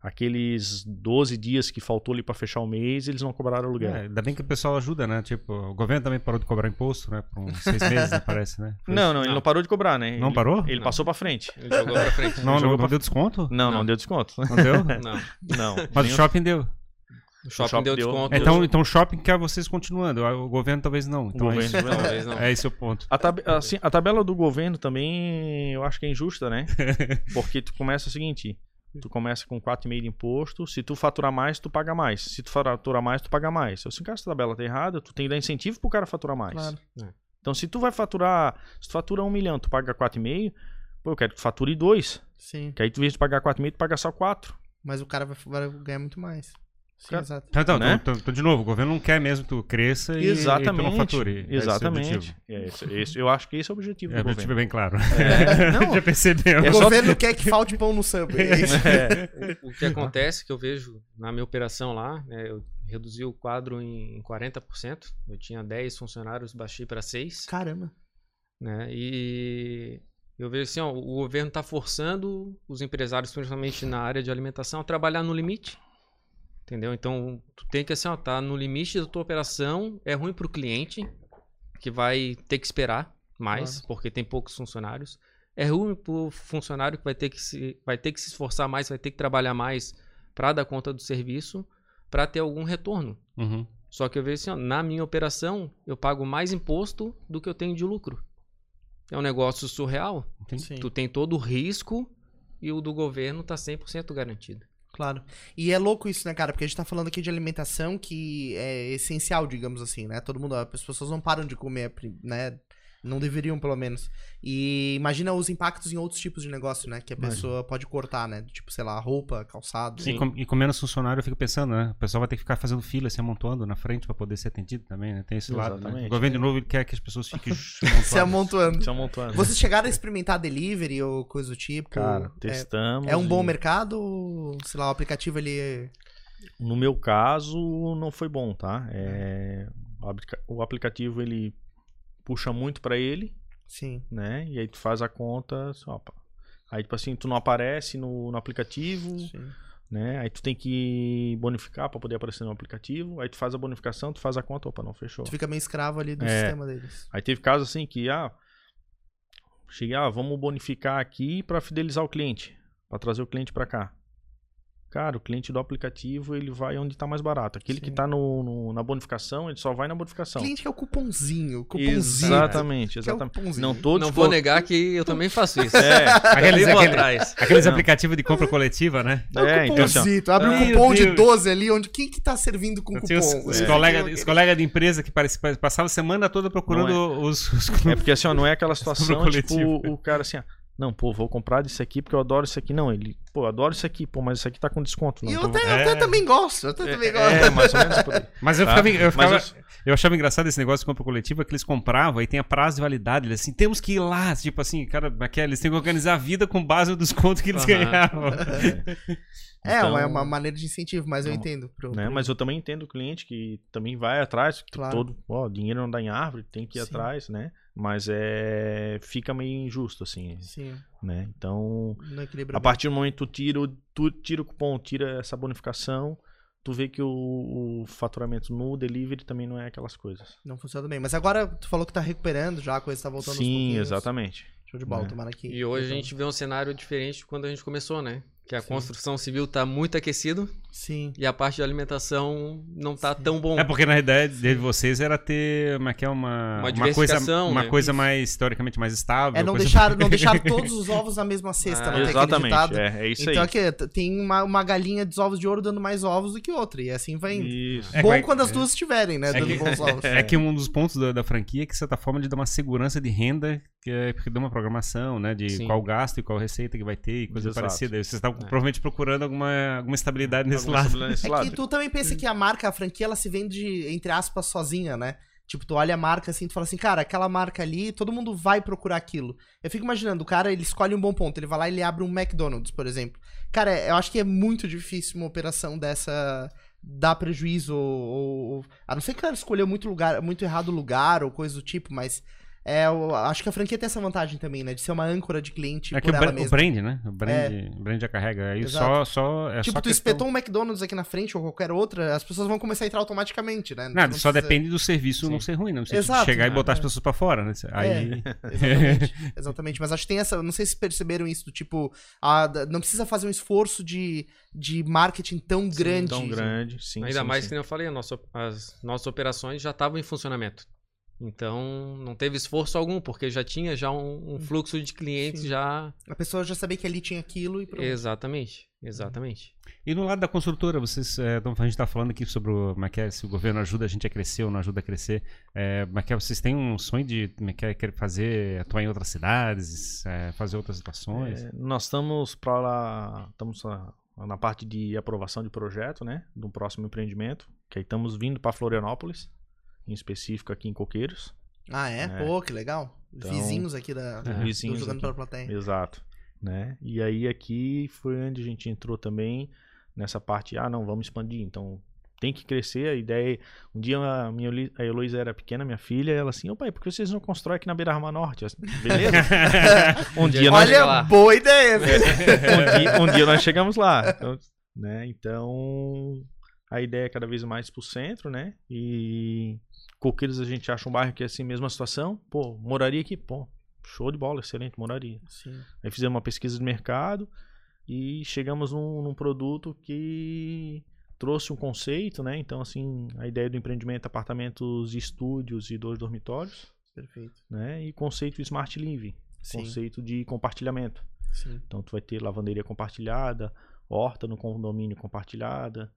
aqueles 12 dias que faltou ali pra fechar o mês, eles não cobraram aluguel. É, ainda bem que o pessoal ajuda, né? Tipo, o governo também parou de cobrar imposto, né? Por uns seis meses, <laughs> né? Parece, né? Foi Não, isso? não, ele Não. não parou de cobrar, né? Não Ele- parou? Ele Não. passou pra frente. Ele jogou pra frente. <laughs> Não, não, não pra- deu desconto? Não, não, Não. deu desconto. Não deu? <laughs> Não. Não. Mas o shopping deu. O shopping, shopping deu deu- desconto. Então, então o shopping quer vocês continuando. O governo talvez não. Então O é, governo isso. talvez não. Talvez não. é esse o ponto. A, tab assim, a tabela do governo também eu acho que é injusta, né? Porque tu começa o seguinte: tu começa com 4,5 de imposto, se tu faturar mais, tu paga mais. Se tu faturar mais, tu paga mais. Se assim, essa tabela tá errada, tu tem que dar incentivo pro cara faturar mais. Claro. Então, se tu vai faturar, se tu fatura 1 milhão, tu paga 4,5, pô, eu quero que tu fature 2. Sim. Que aí, tu, em vez de pagar 4,5, tu paga só 4. Mas o cara vai, vai ganhar muito mais. Sim, Cara, exato. Então, então, Né? então, então, de novo, o governo não quer mesmo que tu cresça e, e tu Exatamente. não fature. Esse é o Exatamente. objetivo. É esse, esse- eu acho que esse é o objetivo É, do o objetivo é bem claro. É, <laughs> não, Já percebeu. É o só- governo quer que falte pão no Subway. É isso. <laughs> É. O que acontece, que eu vejo na minha operação lá, né, eu reduzi o quadro em 40%. Eu tinha 10 funcionários, baixei para 6. Caramba. Né, e Eu vejo assim, ó, o governo está forçando os empresários, principalmente na área de alimentação, a trabalhar no limite. Entendeu? Então, tu tem que assim, ó, tá no limite da tua operação, é ruim para o cliente, que vai ter que esperar mais, porque tem poucos funcionários. É ruim para o funcionário que vai ter que se vai ter que se esforçar mais, vai ter que trabalhar mais para dar conta do serviço, para ter algum retorno. Uhum. Só que eu vejo assim, ó, na minha operação, eu pago mais imposto do que eu tenho de lucro. É um negócio surreal. Sim, Tu tem todo o risco e o do governo tá 100% garantido. Claro. E é louco isso, né, cara? Porque a gente tá falando aqui de alimentação que é essencial, digamos assim, né? Todo mundo, as pessoas não param de comer, né? Não deveriam, pelo menos. E imagina os impactos em outros tipos de negócio, né? Que a Imagina. pessoa pode cortar, né? Tipo, sei lá, roupa, calçado. E, com, e com menos funcionário, eu fico pensando, né? O pessoal vai ter que ficar fazendo fila, se amontoando na frente pra poder ser atendido também, né? Tem esse lado. Né? Exatamente. O governo, de novo, ele quer que as pessoas fiquem. <laughs> Se amontoando. Um montão. Vocês chegaram a experimentar delivery ou coisa do tipo? Cara, é, testamos. é um bom e- mercado ou, sei lá, o aplicativo ele é... No meu caso, não foi bom, tá? É, O aplicativo, ele puxa muito pra ele, Sim. né? E aí tu faz a conta, opa. Aí, tipo assim, tu não aparece no, no aplicativo, sim. né? Aí tu tem que bonificar pra poder aparecer no aplicativo. Aí tu faz a bonificação, tu faz a conta, opa, não fechou. Tu fica meio escravo ali do É. sistema deles. Aí teve casos assim que, ah, cheguei, ah, vamos bonificar aqui pra fidelizar o cliente, pra trazer o cliente pra cá. Cara, o cliente do aplicativo, ele vai onde tá mais barato. Aquele que Sim. tá no, no- na bonificação, ele só vai na bonificação. Cliente que é o cupomzinho. cupomzinho. Exatamente, Que é o exatamente. cupomzinho. Não todos não vou negar que eu também faço isso. <laughs> É, Aqueles, Eu aquele- aqueles aplicativos de compra coletiva, né? É o É, então, ó, cupomzinho. Tu abre um cupom de Deus. 12 ali, onde quem que tá servindo com Tinha cupom? os, os É. colegas os colega de empresa que parece, passavam a semana toda procurando os, os é porque assim, ó, não é aquela <laughs> situação, coletivo. tipo, o cara assim, ah, não, pô, vou comprar disso aqui porque eu adoro isso aqui. Não, ele, pô, eu adoro isso aqui, pô, mas isso aqui tá com desconto. Não, E eu tô- até, eu É. até também gosto. Eu até também gosto. É, mais ou menos por aí. <laughs> Mas eu Tá? ficava, eu, ficava Mas eu achava engraçado esse negócio de compra coletiva que eles compravam e tem a prazo de validade. Eles assim, temos que ir lá. Tipo assim, cara, eles têm que organizar a vida com base no desconto que eles Aham. ganhavam. É, Então- uma, é uma maneira de incentivo, mas eu Não, entendo. Pro, né? pro- Mas eu também entendo o cliente que também vai atrás, Claro. todo, ó, dinheiro não dá em árvore, tem que ir Sim. atrás, né? Mas é fica meio injusto assim, Sim, né? Então, a partir do momento que tu tira, o- tu tira o cupom, tira essa bonificação, tu vê que o, o faturamento no delivery também não é aquelas coisas. Não funciona bem. Mas agora tu falou que tá recuperando já, a coisa tá voltando aos Sim, exatamente. Show de bola, Né? tomara que. E hoje a então- gente vê um cenário diferente de quando a gente começou, né? Que a Sim. construção civil tá muito aquecido Sim. e a parte de alimentação não tá tão bom. É porque na ideia de vocês era ter uma, que é uma, Uma uma coisa, diversificação, uma né? coisa mais, teoricamente, mais estável. É não deixar, não deixar <laughs> todos os ovos na mesma cesta, Ah, Exatamente, é, é isso então aí. aqui, t- tem uma, uma galinha dos ovos de ouro dando mais ovos do que outra. E assim vai indo. Isso. É, Bom vai- quando as é. duas estiverem, né? É dando que- bons ovos. <laughs> É que um dos pontos da, da franquia é que, de certa forma, ele dá uma segurança de renda, que é porque dá uma programação, né? De Sim. qual gasto e qual receita que vai ter e coisa Exato. parecida. Aí Vocês estavam É. provavelmente procurando alguma, alguma estabilidade nesse Alguma lado. estabilidade nesse É lado. que tu também pensa que a marca, a franquia, ela se vende, entre aspas, sozinha, né? Tipo, tu olha a marca assim, tu fala assim, cara, aquela marca ali, todo mundo vai procurar aquilo. Eu fico imaginando, o cara, ele escolhe um bom ponto, ele vai lá e ele abre um McDonald's, por exemplo. Cara, eu acho que é muito difícil uma operação dessa dar prejuízo, ou, ou- a não ser que o cara escolheu muito lugar, muito errado lugar, ou coisa do tipo, mas é, eu acho que a franquia tem essa vantagem também, né? De ser uma âncora de cliente É que por o, ela o mesma. brand, né? O brand, o brand já carrega. Aí Exato. só, só. É tipo, só tu questão- espetou um McDonald's aqui na frente ou qualquer outra, as pessoas vão começar a entrar automaticamente, né? Não, não só precisa- depende do serviço Sim. não ser ruim, não sei Exato. chegar e botar as É. pessoas pra fora, né? Aí. Exatamente, <laughs> exatamente. Mas acho que tem essa. Não sei se perceberam isso, do tipo, a- não precisa fazer um esforço de, de marketing tão grande. Tão grande, sim. Ainda sim, mais sim. que nem eu falei, a nossa- as nossas operações já estavam em funcionamento. Então, não teve esforço algum, porque já tinha já um, um fluxo de clientes Sim. já... A pessoa já sabia que ali tinha aquilo e pronto. Exatamente, exatamente. E no lado da construtora, vocês. É, a gente tá falando aqui sobre o, como é é, se o governo ajuda a gente a crescer ou não ajuda a crescer. É, como é que é, vocês têm um sonho de como que é, querer fazer, atuar em outras cidades, é, fazer outras situações? É, nós estamos para lá, estamos na, na parte de aprovação de projeto, né, do próximo empreendimento, que aí estamos vindo para Florianópolis, em específico aqui em Coqueiros. Ah, é? É. Pô, que legal. Então, Vizinhos aqui da. É. Vizinhos jogando aqui. pela plateia. Exato, né? E aí aqui foi onde a gente entrou também nessa parte, ah, não, vamos expandir. Então, tem que crescer. A ideia. é- Um dia a minha a Heloísa era pequena, minha filha, ela assim, ô pai, por que vocês não constroem aqui na Beira-Mar Norte? Assim, Beleza? <laughs> um, dia nós, Olha, lá. boa ideia, velho. <laughs> um, dia, um dia nós chegamos lá. Então, né? então, a ideia é cada vez mais pro centro, né? E Coqueiros a gente acha um bairro que é assim, mesma situação. Pô, moraria aqui? Pô, show de bola, excelente, moraria. Sim. Aí fizemos uma pesquisa de mercado e chegamos num, num produto que trouxe um conceito, né? Então, assim, a ideia do empreendimento apartamentos, estúdios e dois dormitórios, Perfeito. né? E conceito Smart Living, Sim. conceito de compartilhamento. Sim. Então, tu vai ter lavanderia compartilhada, horta no condomínio compartilhada,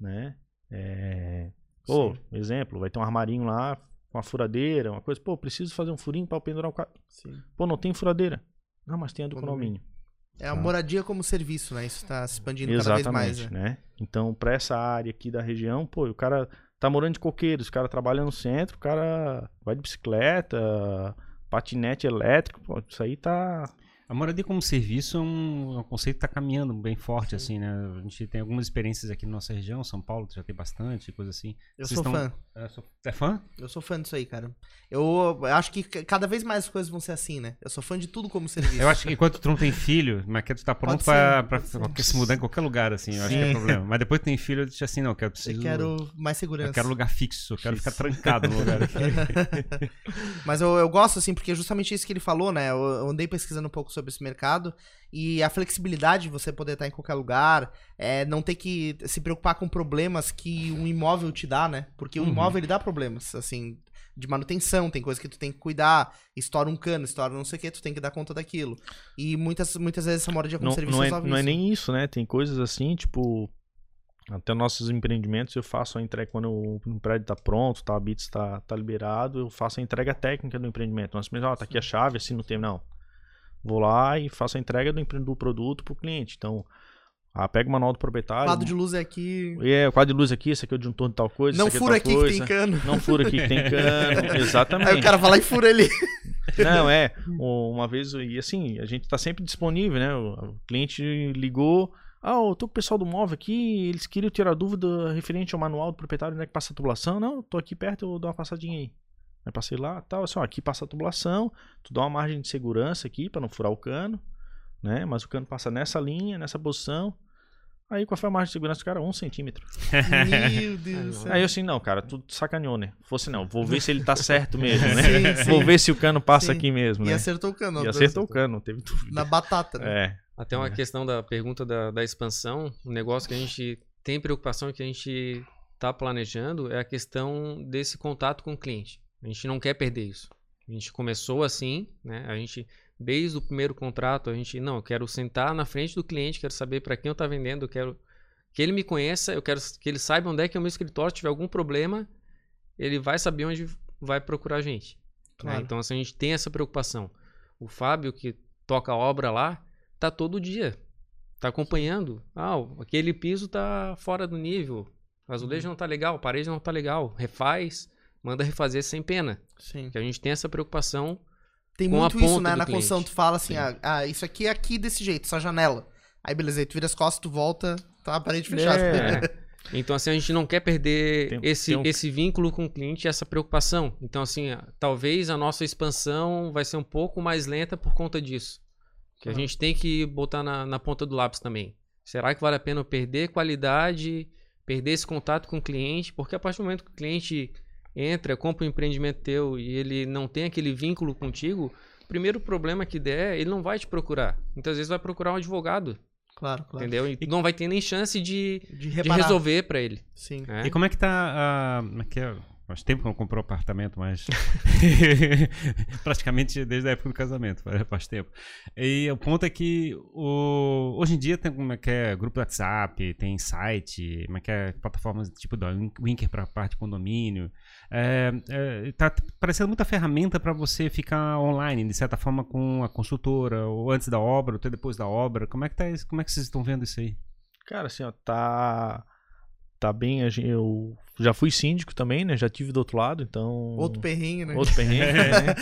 né? É... Pô, Sim. exemplo, vai ter um armarinho lá com uma furadeira, uma coisa. Pô, preciso fazer um furinho para pendurar o carro. Sim. Pô, não tem furadeira. Não, mas tem a do Condomínio. condomínio. É a Tá. moradia como serviço, né? Isso tá se expandindo cada vez mais. Exatamente, né? né? Então, pra essa área aqui da região, pô, o cara tá morando de coqueiros, o cara trabalha no centro, o cara vai de bicicleta, patinete elétrico, pô, isso aí tá. A moradia como serviço é um, é um conceito que está caminhando bem forte, assim, né? A gente tem algumas experiências aqui na nossa região, São Paulo já tem bastante, coisa assim. Eu Vocês sou estão- fã. É, sou- é fã? Eu sou fã disso aí, cara. Eu acho que cada vez mais as coisas vão ser assim, né? Eu sou fã de tudo como serviço. Eu acho que enquanto tu não tem filho, mas que tu tá pronto pra se mudar em qualquer lugar, assim, eu acho que é Sim. problema. Mas depois que tem filho, eu digo assim, não, eu quero Eu preciso. quero mais segurança. eu quero lugar fixo, eu quero ficar trancado no lugar. <laughs> Mas eu, eu gosto, assim, porque é justamente isso que ele falou, né? Eu, eu andei pesquisando um pouco sobre esse mercado e a flexibilidade de você poder estar em qualquer lugar, é, não ter que se preocupar com problemas que um imóvel te dá, né? Porque o Uhum. imóvel, ele dá problemas, assim, de manutenção, tem coisa que tu tem que cuidar, estoura um cano, estoura não sei o que, tu tem que dar conta daquilo. E muitas, muitas vezes essa moradia como Não, serviço não, é, não é nem isso, né? Tem coisas assim, tipo. Até nossos empreendimentos eu faço a entrega quando o, o prédio tá pronto, tá, a BITS tá, tá liberado, eu faço a entrega técnica do empreendimento. Nós mesmo, ó, tá aqui a chave, assim não tem, não. Vou lá e faço a entrega do, do produto pro cliente. Então, ah, pega o manual do proprietário. O quadro de luz é aqui. É, o quadro de luz aqui, esse aqui é o disjuntor de tal coisa. Não aqui é fura tal aqui coisa. que tem cano. Não fura aqui que tem <laughs> cano. Exatamente. Aí o cara vai lá e fura ali. Não, é. o- Uma vez, e assim, a gente tá sempre disponível, né? O, o cliente ligou. Ah, eu tô com o pessoal do móvel aqui, eles queriam tirar dúvida referente ao manual do proprietário, onde é que passa a tubulação. Não, tô aqui perto, eu dou uma passadinha aí. Aí passei lá, tal, assim, ó, aqui passa a tubulação, tu dá uma margem de segurança aqui pra não furar o cano, né? Mas o cano passa nessa linha, nessa posição. Aí qual foi a margem de segurança do cara? Um centímetro. Meu <laughs> Deus do céu. Aí eu assim, não, cara, tu sacaneou, né? Fosse não, vou ver se ele tá <laughs> certo mesmo, né? Sim, sim. Vou ver se o cano passa Sim. aqui mesmo, E né? acertou o cano. E acertou o cano, não teve dúvida. Na batata, né? É. Até uma questão da pergunta da, da expansão, um negócio que a gente tem preocupação que a gente está planejando é a questão desse contato com o cliente. A gente não quer perder isso. A gente começou assim, né? A gente, desde o primeiro contrato, a gente, não, eu quero sentar na frente do cliente, quero saber para quem eu estou vendendo, eu quero que ele me conheça, eu quero que ele saiba onde é que é o meu escritório, se tiver algum problema, ele vai saber onde vai procurar a gente. né? Claro. Então, assim, a gente tem essa preocupação. O Fábio, que toca a obra lá, tá todo dia. Tá acompanhando. Ah, aquele piso tá fora do nível. O azulejo Uhum. não tá legal, a parede não tá legal. Refaz, manda refazer sem pena. Sim. Que a gente tem essa preocupação. Tem com a muito isso, ponta né? do Na construção, tu fala assim, Sim. ah, ah, isso aqui é aqui desse jeito, essa janela. Aí beleza, aí tu vira as costas, tu volta, tá a parede fechada. É. <laughs> Então, assim, a gente não quer perder Tem- esse, tem um- esse vínculo com o cliente e essa preocupação. Então, assim, talvez a nossa expansão vai ser um pouco mais lenta por conta disso. Que a gente tem que botar na, na ponta do lápis também. Será que vale a pena eu perder qualidade, perder esse contato com o cliente? Porque a partir do momento que o cliente entra, compra um empreendimento teu e ele não tem aquele vínculo contigo, o primeiro problema que der, ele não vai te procurar. Muitas vezes vai procurar um advogado, Claro, claro. entendeu? E não vai ter nem chance de, De de resolver para ele. Sim. né? E como é que tá a. Faz tempo que eu não compro apartamento, mas. <laughs> Praticamente desde a época do casamento, faz- tempo. E o ponto é que o... hoje em dia tem como é que é grupo do WhatsApp, tem site, como é que é plataformas tipo da Win- Winker para parte de condomínio. É, é, tá parecendo muita ferramenta para você ficar online, de certa forma, com a consultora, ou antes da obra, ou até depois da obra. Como é que, tá isso? Como é que vocês estão vendo isso aí? Cara, assim, ó, tá. Tá bem. Eu já fui síndico também, né? Já tive do outro lado, então. Outro perrengue, né? Outro perrengue, <laughs> né?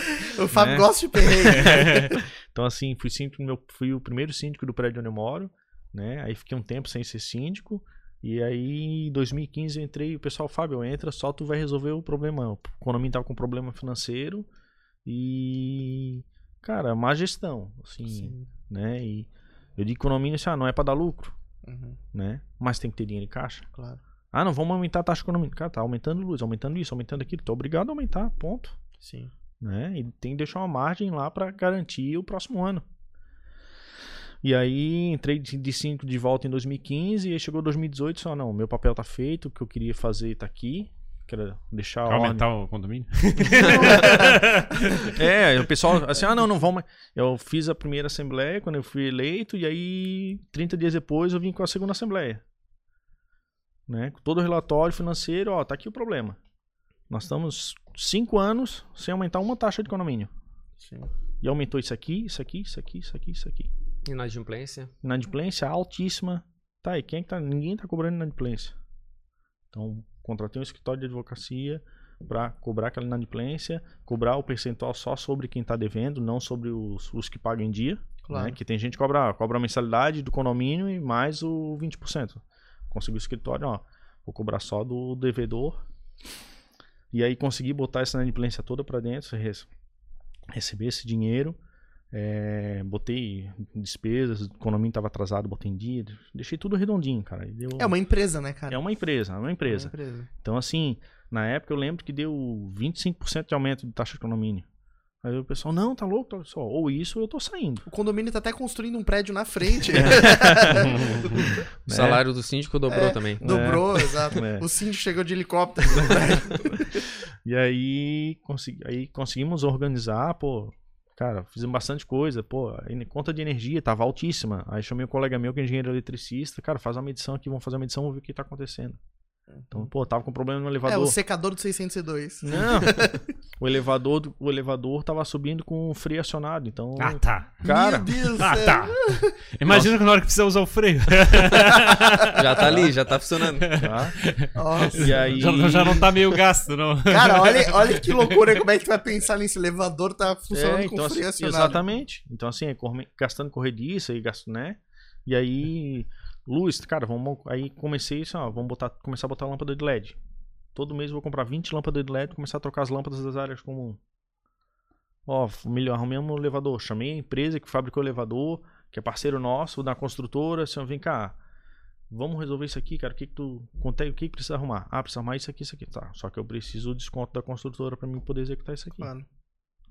O Fábio né? gosta de perrengue. <laughs> Então, assim, fui síndico, meu, fui o primeiro síndico do prédio onde eu moro, né? Aí fiquei um tempo sem ser síndico. E aí, em 2015, eu entrei, o pessoal, Fábio, entra, só tu vai resolver o problema. O condomínio tava com problema financeiro e, cara, má gestão, assim, Sim. né? E eu digo condomínio, assim, ah, não é pra dar lucro, Uhum, né? Mas tem que ter dinheiro em caixa. claro. Ah, não, vamos aumentar a taxa condomínio. Cara, tá aumentando luz, aumentando isso, aumentando aquilo. Tô obrigado a aumentar, ponto. Sim. Né? E tem que deixar uma margem lá pra garantir o próximo ano. E aí entrei de de cinco de volta em 2015 e aí chegou 2018 só não, meu papel tá feito, o que eu queria fazer tá aqui, que era deixar a ordem. Aumentar o condomínio? <laughs> É, o pessoal assim, ah, não, não vamos. Eu fiz a primeira assembleia quando eu fui eleito e aí 30 dias depois eu vim com a segunda assembleia. Né? Com todo o relatório financeiro, ó, tá aqui o problema. Nós estamos cinco anos sem aumentar uma taxa de condomínio. Sim. E aumentou isso aqui, isso aqui, isso aqui, isso aqui, isso aqui. Inadimplência. Inadimplência altíssima. Tá, e quem é que tá? Ninguém tá cobrando inadimplência. Então, contratei um escritório de advocacia para cobrar aquela inadimplência, cobrar o percentual só sobre quem tá devendo, não sobre os, os que pagam em dia. Claro. Né? Que tem gente que cobra, cobra a mensalidade do condomínio e mais o 20%. Consegui o escritório, ó, vou cobrar só do devedor. E aí consegui botar essa inadimplência toda para dentro, receber esse dinheiro. é, botei despesas, o condomínio estava atrasado, botei em dia, deixei tudo redondinho, cara. e deu- É uma empresa, né, cara? é uma empresa, é uma empresa. É uma empresa. Então, assim, na época eu lembro que deu 25% de aumento de taxa de condomínio. Aí o pessoal, não, tá louco, tá só, ou isso ou eu tô saindo. O condomínio tá até construindo um prédio na frente. <laughs> O salário do síndico dobrou também. Dobrou, exato. É. O síndico chegou de helicóptero. <laughs> E aí, consegui, aí conseguimos organizar, pô, cara, fizemos bastante coisa, pô, conta de energia tava altíssima. Aí chamei um colega meu que é engenheiro eletricista, cara, faz uma medição aqui, vamos fazer uma medição, vamos ver o que tá acontecendo. Então, pô, tava com problema no é, elevador. o secador do 602. Não, <laughs> o elevador, do- o elevador tava subindo com o freio acionado, então, Ah, tá. cara, Meu Deus do Ah, céu. tá. <laughs> Imagina que na hora que precisa usar o freio. <laughs> Já tá ali, já tá funcionando. tá? Nossa. E aí, Já, já não tá meio gasto, não. Cara, olha, olha que loucura. Como é que tu vai pensar nisso? O elevador tá funcionando É, com então, freio assim, acionado. Exatamente. Então, assim, é gastando corrediça e gasto, né? E aí, luz, cara, vamos. Aí comecei assim, ó, vamos botar, começar a botar lâmpada de LED. Todo mês eu vou comprar 20 lâmpadas de LED e começar a trocar as lâmpadas das áreas comuns. Ó, melhor, arrumamos o elevador. Chamei a empresa que fabricou o elevador, que é parceiro nosso, da construtora. Assim, vem cá. Vamos resolver isso aqui, cara. O que, que tu. Quanto é, o que, que precisa arrumar? Ah, precisa arrumar isso aqui, isso aqui. Tá. Só que eu preciso do desconto da construtora pra mim poder executar isso aqui. Claro.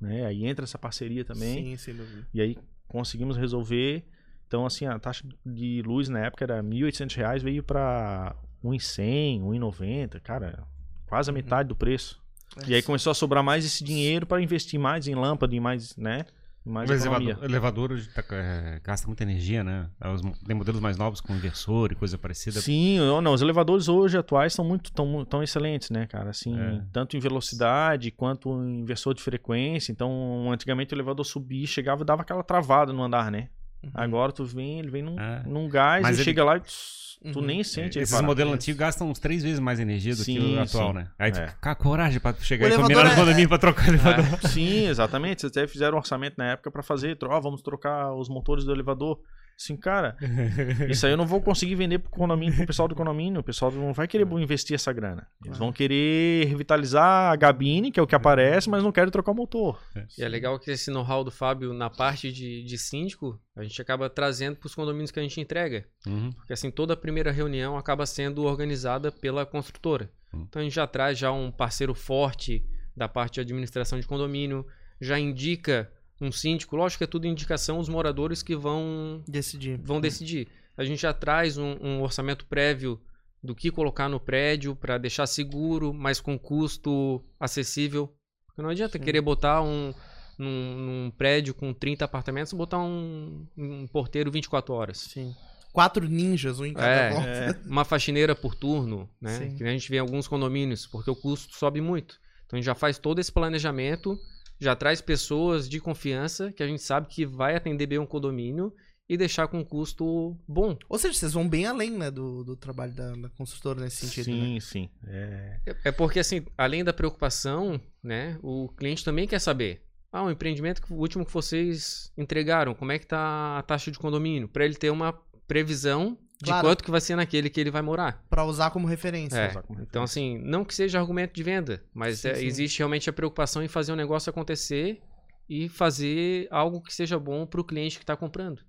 Né? Aí entra essa parceria também. Sim, sem dúvida. E aí conseguimos resolver. Então, assim, a taxa de luz na época era 1.800 reais, veio para 1.100, 1.90, cara, quase a Uhum. metade do preço. E aí começou a sobrar mais esse dinheiro para investir mais em lâmpada, em mais, né? Mais O economia. elevador, elevador hoje tá, é, gasta muita energia, né? Mo- tem modelos mais novos com inversor e coisa parecida. Sim, eu- não, os elevadores hoje atuais são muito tão, tão excelentes, né, cara? Assim, É. tanto em velocidade quanto em inversor de frequência. Então, antigamente o elevador subia, chegava e dava aquela travada no andar, né? Uhum. Agora tu vem, ele vem num, É. num gás Mas e ele- chega lá e tss, tu Uhum. nem sente Esses modelos antigos gastam uns três vezes mais energia do que Sim, o atual, sim. né? Aí tu É. fica com coragem pra chegar O e combinar é- condomínio pra trocar o elevador. Sim, exatamente. Vocês até fizeram um orçamento na época pra fazer, ó, vamos trocar os motores do elevador. Assim, cara, <laughs> isso aí eu não vou conseguir vender pro condomínio, pro pessoal do condomínio. O pessoal não vai querer investir essa grana. Eles vão querer revitalizar a gabine, que é o que aparece, mas não querem trocar o motor. E é legal que esse know-how do Fábio na parte de, de síndico, a gente acaba trazendo para os condomínios que a gente entrega. Uhum. Porque assim, toda a primeira reunião acaba sendo organizada pela construtora. Hum. Então a gente já traz já um parceiro forte da parte de administração de condomínio, já indica um síndico, lógico que é tudo indicação, os moradores que vão, Decidir. vão decidir. A gente já traz um, um orçamento prévio do que colocar no prédio para deixar seguro, mas com custo acessível. Porque não adianta Sim. querer botar um num, num prédio com 30 apartamentos, botar um, um porteiro 24 horas. Sim. Quatro ninjas, um em cada É, volta. <laughs> uma faxineira por turno, né? Sim. Que a gente vê em alguns condomínios, porque o custo sobe muito. Então a gente já faz todo esse planejamento, já traz pessoas de confiança que a gente sabe que vai atender bem um condomínio e deixar com um custo bom. Ou seja, vocês vão bem além, né, do, do trabalho da, da construtora nesse sentido, né? sim, sim. É, É- É porque, assim, além da preocupação, né? O cliente também quer saber. Ah, o empreendimento, que- o último que vocês entregaram, como é que tá a taxa de condomínio? Para ele ter uma previsão de Claro. quanto que vai ser naquele que ele vai morar. Pra usar como referência. É, usar como então assim, não que seja argumento de venda, mas Sim, é, sim. existe realmente a preocupação em fazer o negócio acontecer e fazer algo que seja bom para o cliente que está comprando.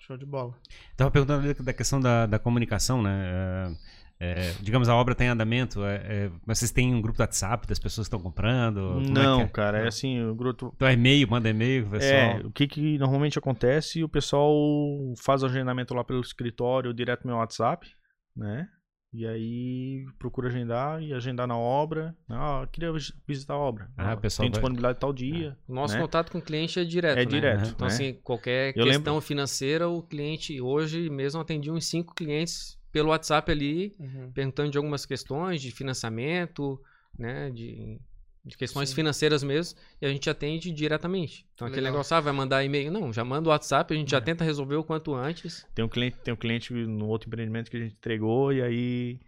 Show de bola. Tava perguntando da questão da, da comunicação, né? É, é, digamos, a obra está em andamento. é, é, mas vocês têm um grupo do WhatsApp das pessoas que estão comprando? É Não, é? cara, é assim, o grupo. Então é e-mail, manda e-mail, pessoal. É, o que, que normalmente acontece, o pessoal faz o agendamento lá pelo escritório, direto no meu WhatsApp, né? E aí procura agendar e agendar na obra. Ah, queria vis- visitar a obra. Ah, Ah, o pessoal tem vai- disponibilidade tal dia. O nosso né? contato com o cliente é direto. É né? direto, Então, né? assim, qualquer Eu questão lembro- financeira, o cliente hoje mesmo atendi uns cinco clientes pelo WhatsApp ali, Uhum. perguntando de algumas questões de financiamento, né? De, de questões Sim. financeiras mesmo, e a gente atende diretamente. Então, aquele Legal. negócio, ah, vai mandar e-mail? Não, já manda o WhatsApp, a gente É. já tenta resolver o quanto antes. Tem um cliente, tem um cliente no outro empreendimento que a gente entregou e aí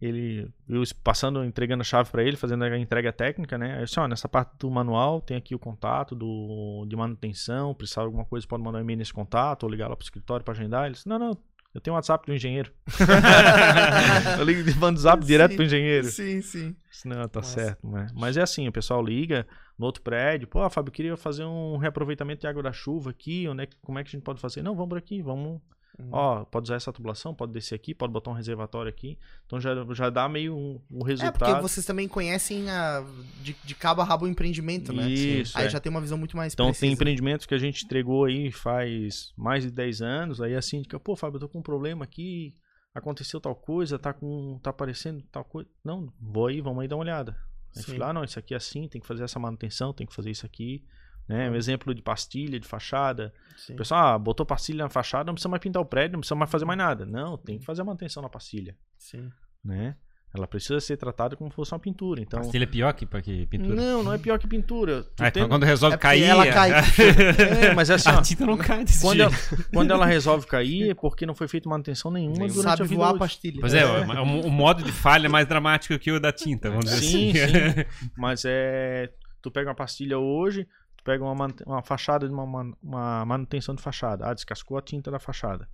ele eu passando, entregando a chave para ele, fazendo a entrega técnica, né? Aí eu disse, ó, nessa parte do manual tem aqui o contato do de manutenção, precisar de alguma coisa pode mandar um e-mail nesse contato ou ligar lá pro escritório para agendar. Ele disse, não, não, eu tenho o WhatsApp do engenheiro. <laughs> eu ligo de mando zap direto Sim. pro engenheiro. Sim, sim. Não, tá Nossa. certo, né? Mas é assim, o pessoal liga no outro prédio, pô, Fábio, eu queria fazer um reaproveitamento de água da chuva aqui, onde é como é que a gente pode fazer? Não, vamos por aqui, vamos Uhum. Ó, pode usar essa tubulação, pode descer aqui, pode botar um reservatório aqui. Então já, já dá meio um, um É, resultado. porque vocês também conhecem a, de, de cabo a rabo o empreendimento, né? Isso, Aí é. já tem uma visão muito mais Então precisa. tem empreendimentos que a gente entregou aí faz mais de 10 anos, aí a síndica, pô, Fábio, eu tô com um problema aqui, aconteceu tal coisa, tá com tá aparecendo tal coisa. Não, vou aí, vamos aí dar uma olhada. Aí fui lá, não, isso aqui é assim, tem que fazer essa manutenção, tem que fazer isso aqui. Né? Um exemplo de pastilha, de fachada. Sim. O pessoal, ah, botou pastilha na fachada, não precisa mais pintar o prédio, não precisa mais fazer mais nada. Não, tem que fazer a manutenção na pastilha. Sim. né? Ela precisa ser tratada como se fosse uma pintura. Então, Pastilha é pior que, que pintura. não, não é pior que pintura. Tu Ah, tem- Quando resolve É cair. ela cai. <laughs> É, mas é assim, ó, a tinta não cai desse quando, jeito. ela, <laughs> quando ela resolve cair é porque não foi feita manutenção nenhuma Nem durante a Sabe vida voar a pastilha. Pois é, o, o modo de falha é mais dramático que o da tinta, vamos dizer Sim, assim. sim. <laughs> Mas é. Tu pega uma pastilha hoje, pega uma, uma fachada de uma, uma manutenção de fachada. Ah, descascou a tinta da fachada.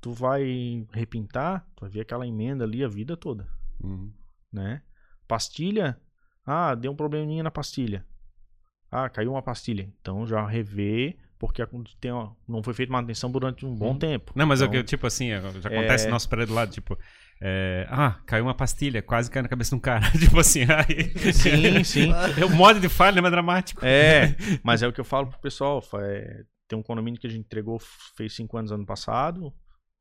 Tu vai repintar, tu vai ver aquela emenda ali a vida toda. Uhum. né? Pastilha, ah, deu um probleminha na pastilha. Ah, caiu uma pastilha. Então já revê, porque tem, uma- não foi feita manutenção durante um bom Uhum. tempo. Não, mas é o então, que, tipo assim, já acontece É. no nosso prédio lado, tipo, é, ah, caiu uma pastilha, quase caiu na cabeça de um cara. <laughs> tipo assim, aí. Sim, sim. É, o modo de falha é mais dramático. É, mas é o que eu falo pro pessoal. é, tem um condomínio que a gente entregou, fez cinco anos ano passado.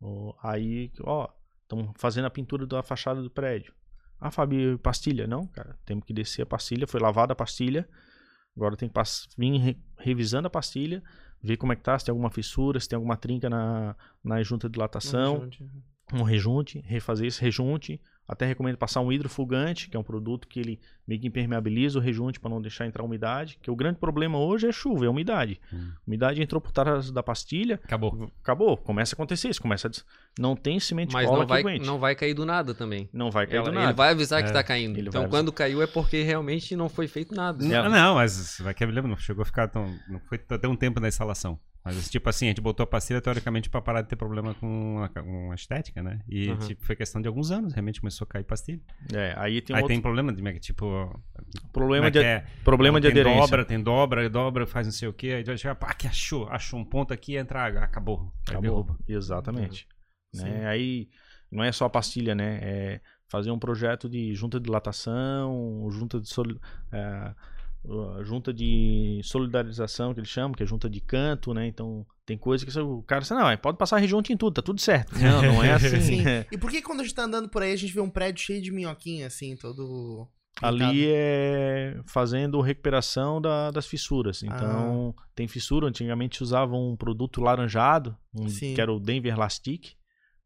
ó, aí, ó, estamos fazendo a pintura da fachada do prédio. Ah, Fábio, pastilha? Não, cara. Temos que descer a pastilha. Foi lavada a pastilha. Agora tem que vir re- revisando a pastilha, ver como é que tá, se tem alguma fissura, se tem alguma trinca na, na junta de dilatação, um rejunte, refazer esse rejunte. Até recomendo passar um hidrofugante, que é um produto que ele meio que impermeabiliza o rejunte para não deixar entrar umidade. Que o grande problema hoje é chuva, é umidade. Hum. Umidade entrou por trás da pastilha, Acabou. acabou, começa a acontecer isso, começa a des... não tem cimento Mas cola não que vai, aguente. não vai cair do nada também. Não vai cair Ela- do ele nada. vai avisar que É, tá caindo. ele Então, quando caiu é porque realmente não foi feito nada. É. Não, não, mas vai que não chegou a ficar tão. Não foi até um tempo na instalação. Mas, tipo assim, a gente botou a pastilha teoricamente pra parar de ter problema com a, com a estética, né? E Uhum. tipo, foi questão de alguns anos, realmente começou a cair pastilha. É, aí tem um Aí outro tem problema de, tipo. problema é de, é? problema de tem aderência. dobra, tem dobra, dobra, faz não sei o que. Aí já chega, pá, que achou, achou um ponto aqui, entra água, acabou. Acabou. derruba. Exatamente. Sim. Né? Aí não é só a pastilha, né? É fazer um projeto de junta de dilatação, junta de soli- é, uh, junta de solidarização que eles chamam, que é junta de canto, né? Então tem coisa que o cara diz, não, é, pode passar rejunte em tudo, tá tudo certo. Não, não é <laughs> assim. Sim. E por que quando a gente tá andando por aí a gente vê um prédio cheio de minhoquinha, assim, todo. Ali é fazendo recuperação da- das fissuras. Então, Ah. tem fissura. Antigamente usavam um produto laranjado, um- que era o Denver Lastic.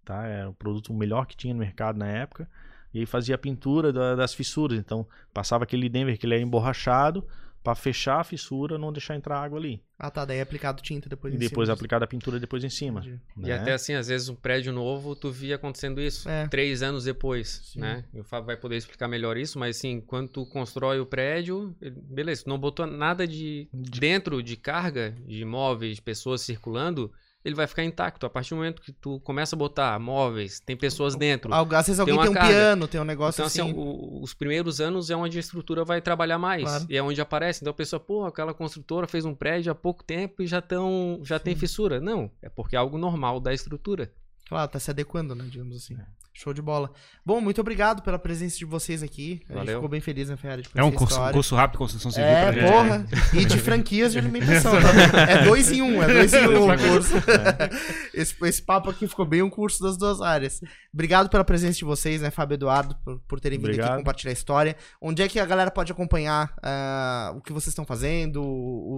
Tá? Era o produto melhor que tinha no mercado na época. E aí fazia a pintura da- das fissuras. Então, passava aquele Denver que ele era emborrachado para fechar a fissura não deixar entrar água ali. Ah, tá. Daí é aplicado tinta depois E em depois cima. aplicada a pintura depois em cima. Entendi. E né? até assim, às vezes um prédio novo, tu via acontecendo isso. É. Três anos depois, Sim. né? E o Fábio vai poder explicar melhor isso, mas assim, quando tu constrói o prédio, ele- beleza, tu não botou nada de, dentro de carga, de imóveis, de pessoas circulando, ele vai ficar intacto. A partir do momento que tu começa a botar móveis, tem pessoas dentro. Às vezes alguém uma tem, um carga. piano, tem um negócio Então, assim, assim. o- os primeiros anos é onde a estrutura vai trabalhar mais. Claro. E é onde aparece. Então a pessoa, pô, aquela construtora fez um prédio há pouco tempo e já, tão, já tem fissura. Não, é porque é algo normal da estrutura. Claro, tá se adequando, né? Digamos assim. É. Show de bola. Bom, muito obrigado pela presença de vocês aqui. A gente ficou bem feliz na Ferrari de É um curso, curso rápido de construção civil É, pra gente. porra. E de <laughs> franquias de alimentação. tá? É dois em um, é dois em um o curso. <laughs> <laughs> Esse, esse papo aqui ficou bem um curso das duas áreas. Obrigado pela presença de vocês, né, Fábio e Eduardo, por, por terem vindo aqui Obrigado. compartilhar a história. Onde é que a galera pode acompanhar ah, o que vocês estão fazendo,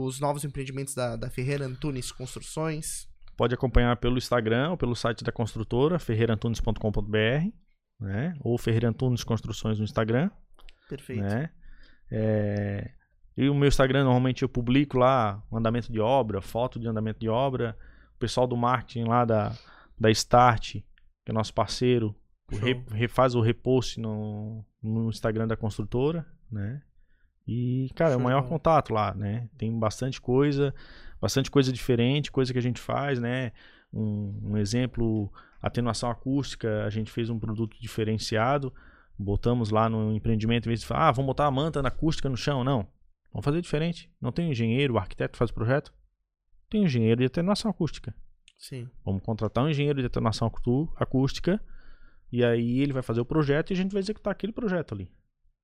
os novos empreendimentos da, da Ferreira Antunes Construções? Pode acompanhar pelo Instagram ou pelo site da construtora, ferreirantunes.com.br, né? Ou Ferreira Antunes Construções no Instagram, Perfeito. né? É, E o meu Instagram, normalmente eu publico lá o andamento de obra, foto de andamento de obra. O pessoal do marketing lá da, da Start, que é nosso parceiro, re- refaz o repost no, no Instagram da construtora, né? E, cara, é Show o de maior contato lá, né? Tem bastante coisa, bastante coisa diferente, coisa que a gente faz, né? Um, um exemplo, atenuação acústica, a gente fez um produto diferenciado, botamos lá no empreendimento, em vez de falar, ah, vamos botar a manta na acústica no chão, não. Vamos fazer diferente. Não tem um engenheiro, o arquiteto que faz o projeto? Tem um engenheiro de atenuação acústica. Sim. Vamos contratar um engenheiro de atenuação acú- acústica e aí ele vai fazer o projeto e a gente vai executar aquele projeto ali,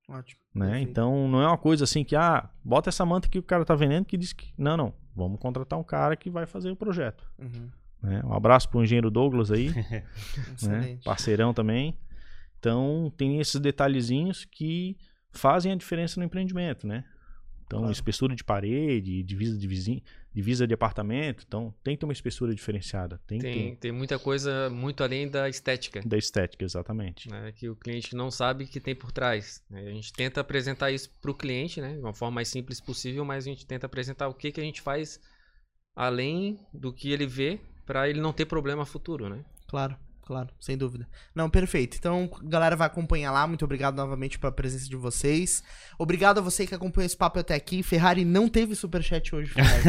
Ótimo. né? Perfeito. Então não é uma coisa assim que ah, bota essa manta que o cara tá vendendo que diz que não, não, vamos contratar um cara que vai fazer o projeto, Uhum. né? Um abraço pro engenheiro Douglas aí, <laughs> né? Parceirão também. Então tem esses detalhezinhos que fazem a diferença no empreendimento, né? Então, Claro. espessura de parede, divisa de vizinho, divisa de apartamento, então tem que ter uma espessura diferenciada, tem, que Tem, tem muita coisa muito além da estética. da estética, exatamente. né, que o cliente não sabe que tem por trás. né? A gente tenta apresentar isso para o cliente, né, de uma forma mais simples possível, mas a gente tenta apresentar o que, que a gente faz além do que ele vê para ele não ter problema futuro, né? Claro, claro, sem dúvida. Não, perfeito. Então, galera vai acompanhar lá. Muito obrigado novamente pela presença de vocês. Obrigado a você que acompanhou esse papo até aqui. Ferrari não teve superchat hoje, <laughs> Ferrari.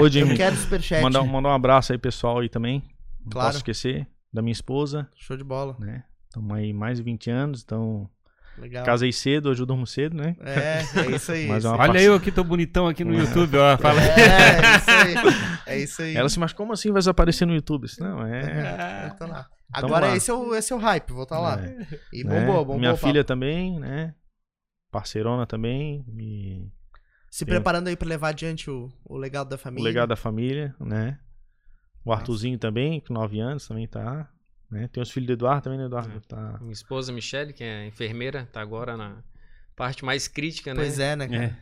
Ô, Eu Jimmy, quero superchat. mandar, um- mandar um abraço aí pessoal aí também. Não Claro. posso esquecer da minha esposa, Show de bola. né? Estamos aí mais de 20 anos, então Legal. casei cedo, hoje eu durmo cedo, né? É, é isso aí. <laughs> Mas é uma Olha eu aqui, tô bonitão aqui no YouTube, ó. Fala. É, é isso aí. <laughs> É isso aí. Ela assim, mas como assim vai aparecer no YouTube? Não, é. Tô lá. Tamo Agora lá. esse é, o, esse é o hype, vou estar lá. É, E né? bombou, bombou. Minha o papo. filha também, né? Parceirona também. E Se tem- preparando aí pra levar adiante o, o legado da o família. legado da família, né? O Arthurzinho também, com 9 anos, também tá. Né? Tem os filhos do Eduardo também, né, Eduardo? Tá. Minha esposa Michele, que é enfermeira, tá agora na parte mais crítica, né? Pois é, né, cara? É.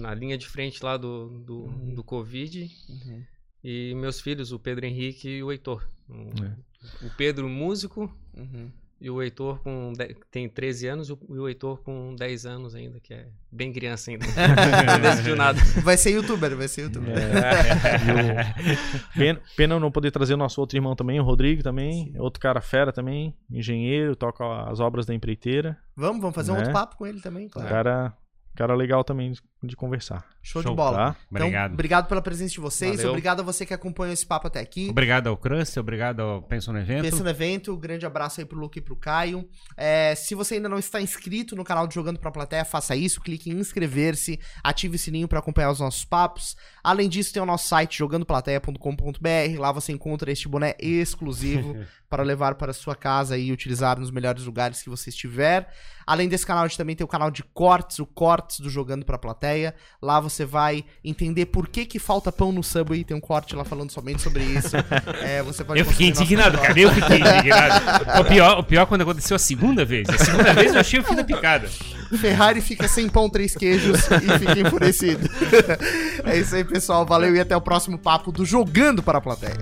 Na linha de frente lá do, do, Uhum. do Covid. Uhum. E meus filhos, o Pedro Henrique e o Heitor. O, É. o Pedro, músico, Uhum. E o Heitor com de- tem 13 anos e o- Heitor com 10 anos ainda, que é bem criança ainda. <laughs> não decidiu nada. Vai ser youtuber, vai ser youtuber. <laughs> Pena, pena eu não poder trazer o nosso outro irmão também, o Rodrigo também. Outro cara fera também, engenheiro, toca as obras da empreiteira. Vamos, vamos fazer um Né? outro papo com ele também, claro. Cara, cara legal também de- conversar. Show, Show, de bola. tá? Então, Obrigado. obrigado pela presença de vocês. Valeu. Obrigado a você que acompanhou esse papo até aqui. Obrigado ao Crust, obrigado ao Pensa no Evento. Pensa no evento, um grande abraço aí pro Luke e pro Caio. É, se você ainda não está inscrito no canal de Jogando Pra Plateia, faça isso, clique em inscrever-se, ative o sininho para acompanhar os nossos papos. Além disso, tem o nosso site jogandoplateia.com.br, lá você encontra este boné exclusivo <laughs> para levar para sua casa e utilizar nos melhores lugares que você estiver. Além desse canal, a gente também tem o canal de cortes, o Cortes do Jogando Pra Plateia. Lá você vai entender por que que falta pão no Subway, tem um corte lá falando somente sobre isso. <laughs> É, você pode Eu fiquei indignado, cara. Eu fiquei <laughs> indignado. O pior, o pior é quando aconteceu a segunda vez. A segunda vez eu achei o fim da picada. Ferrari fica sem pão, três queijos e fica enfurecido. <laughs> é isso aí, pessoal. Valeu e até o próximo papo do Jogando para a Plateia.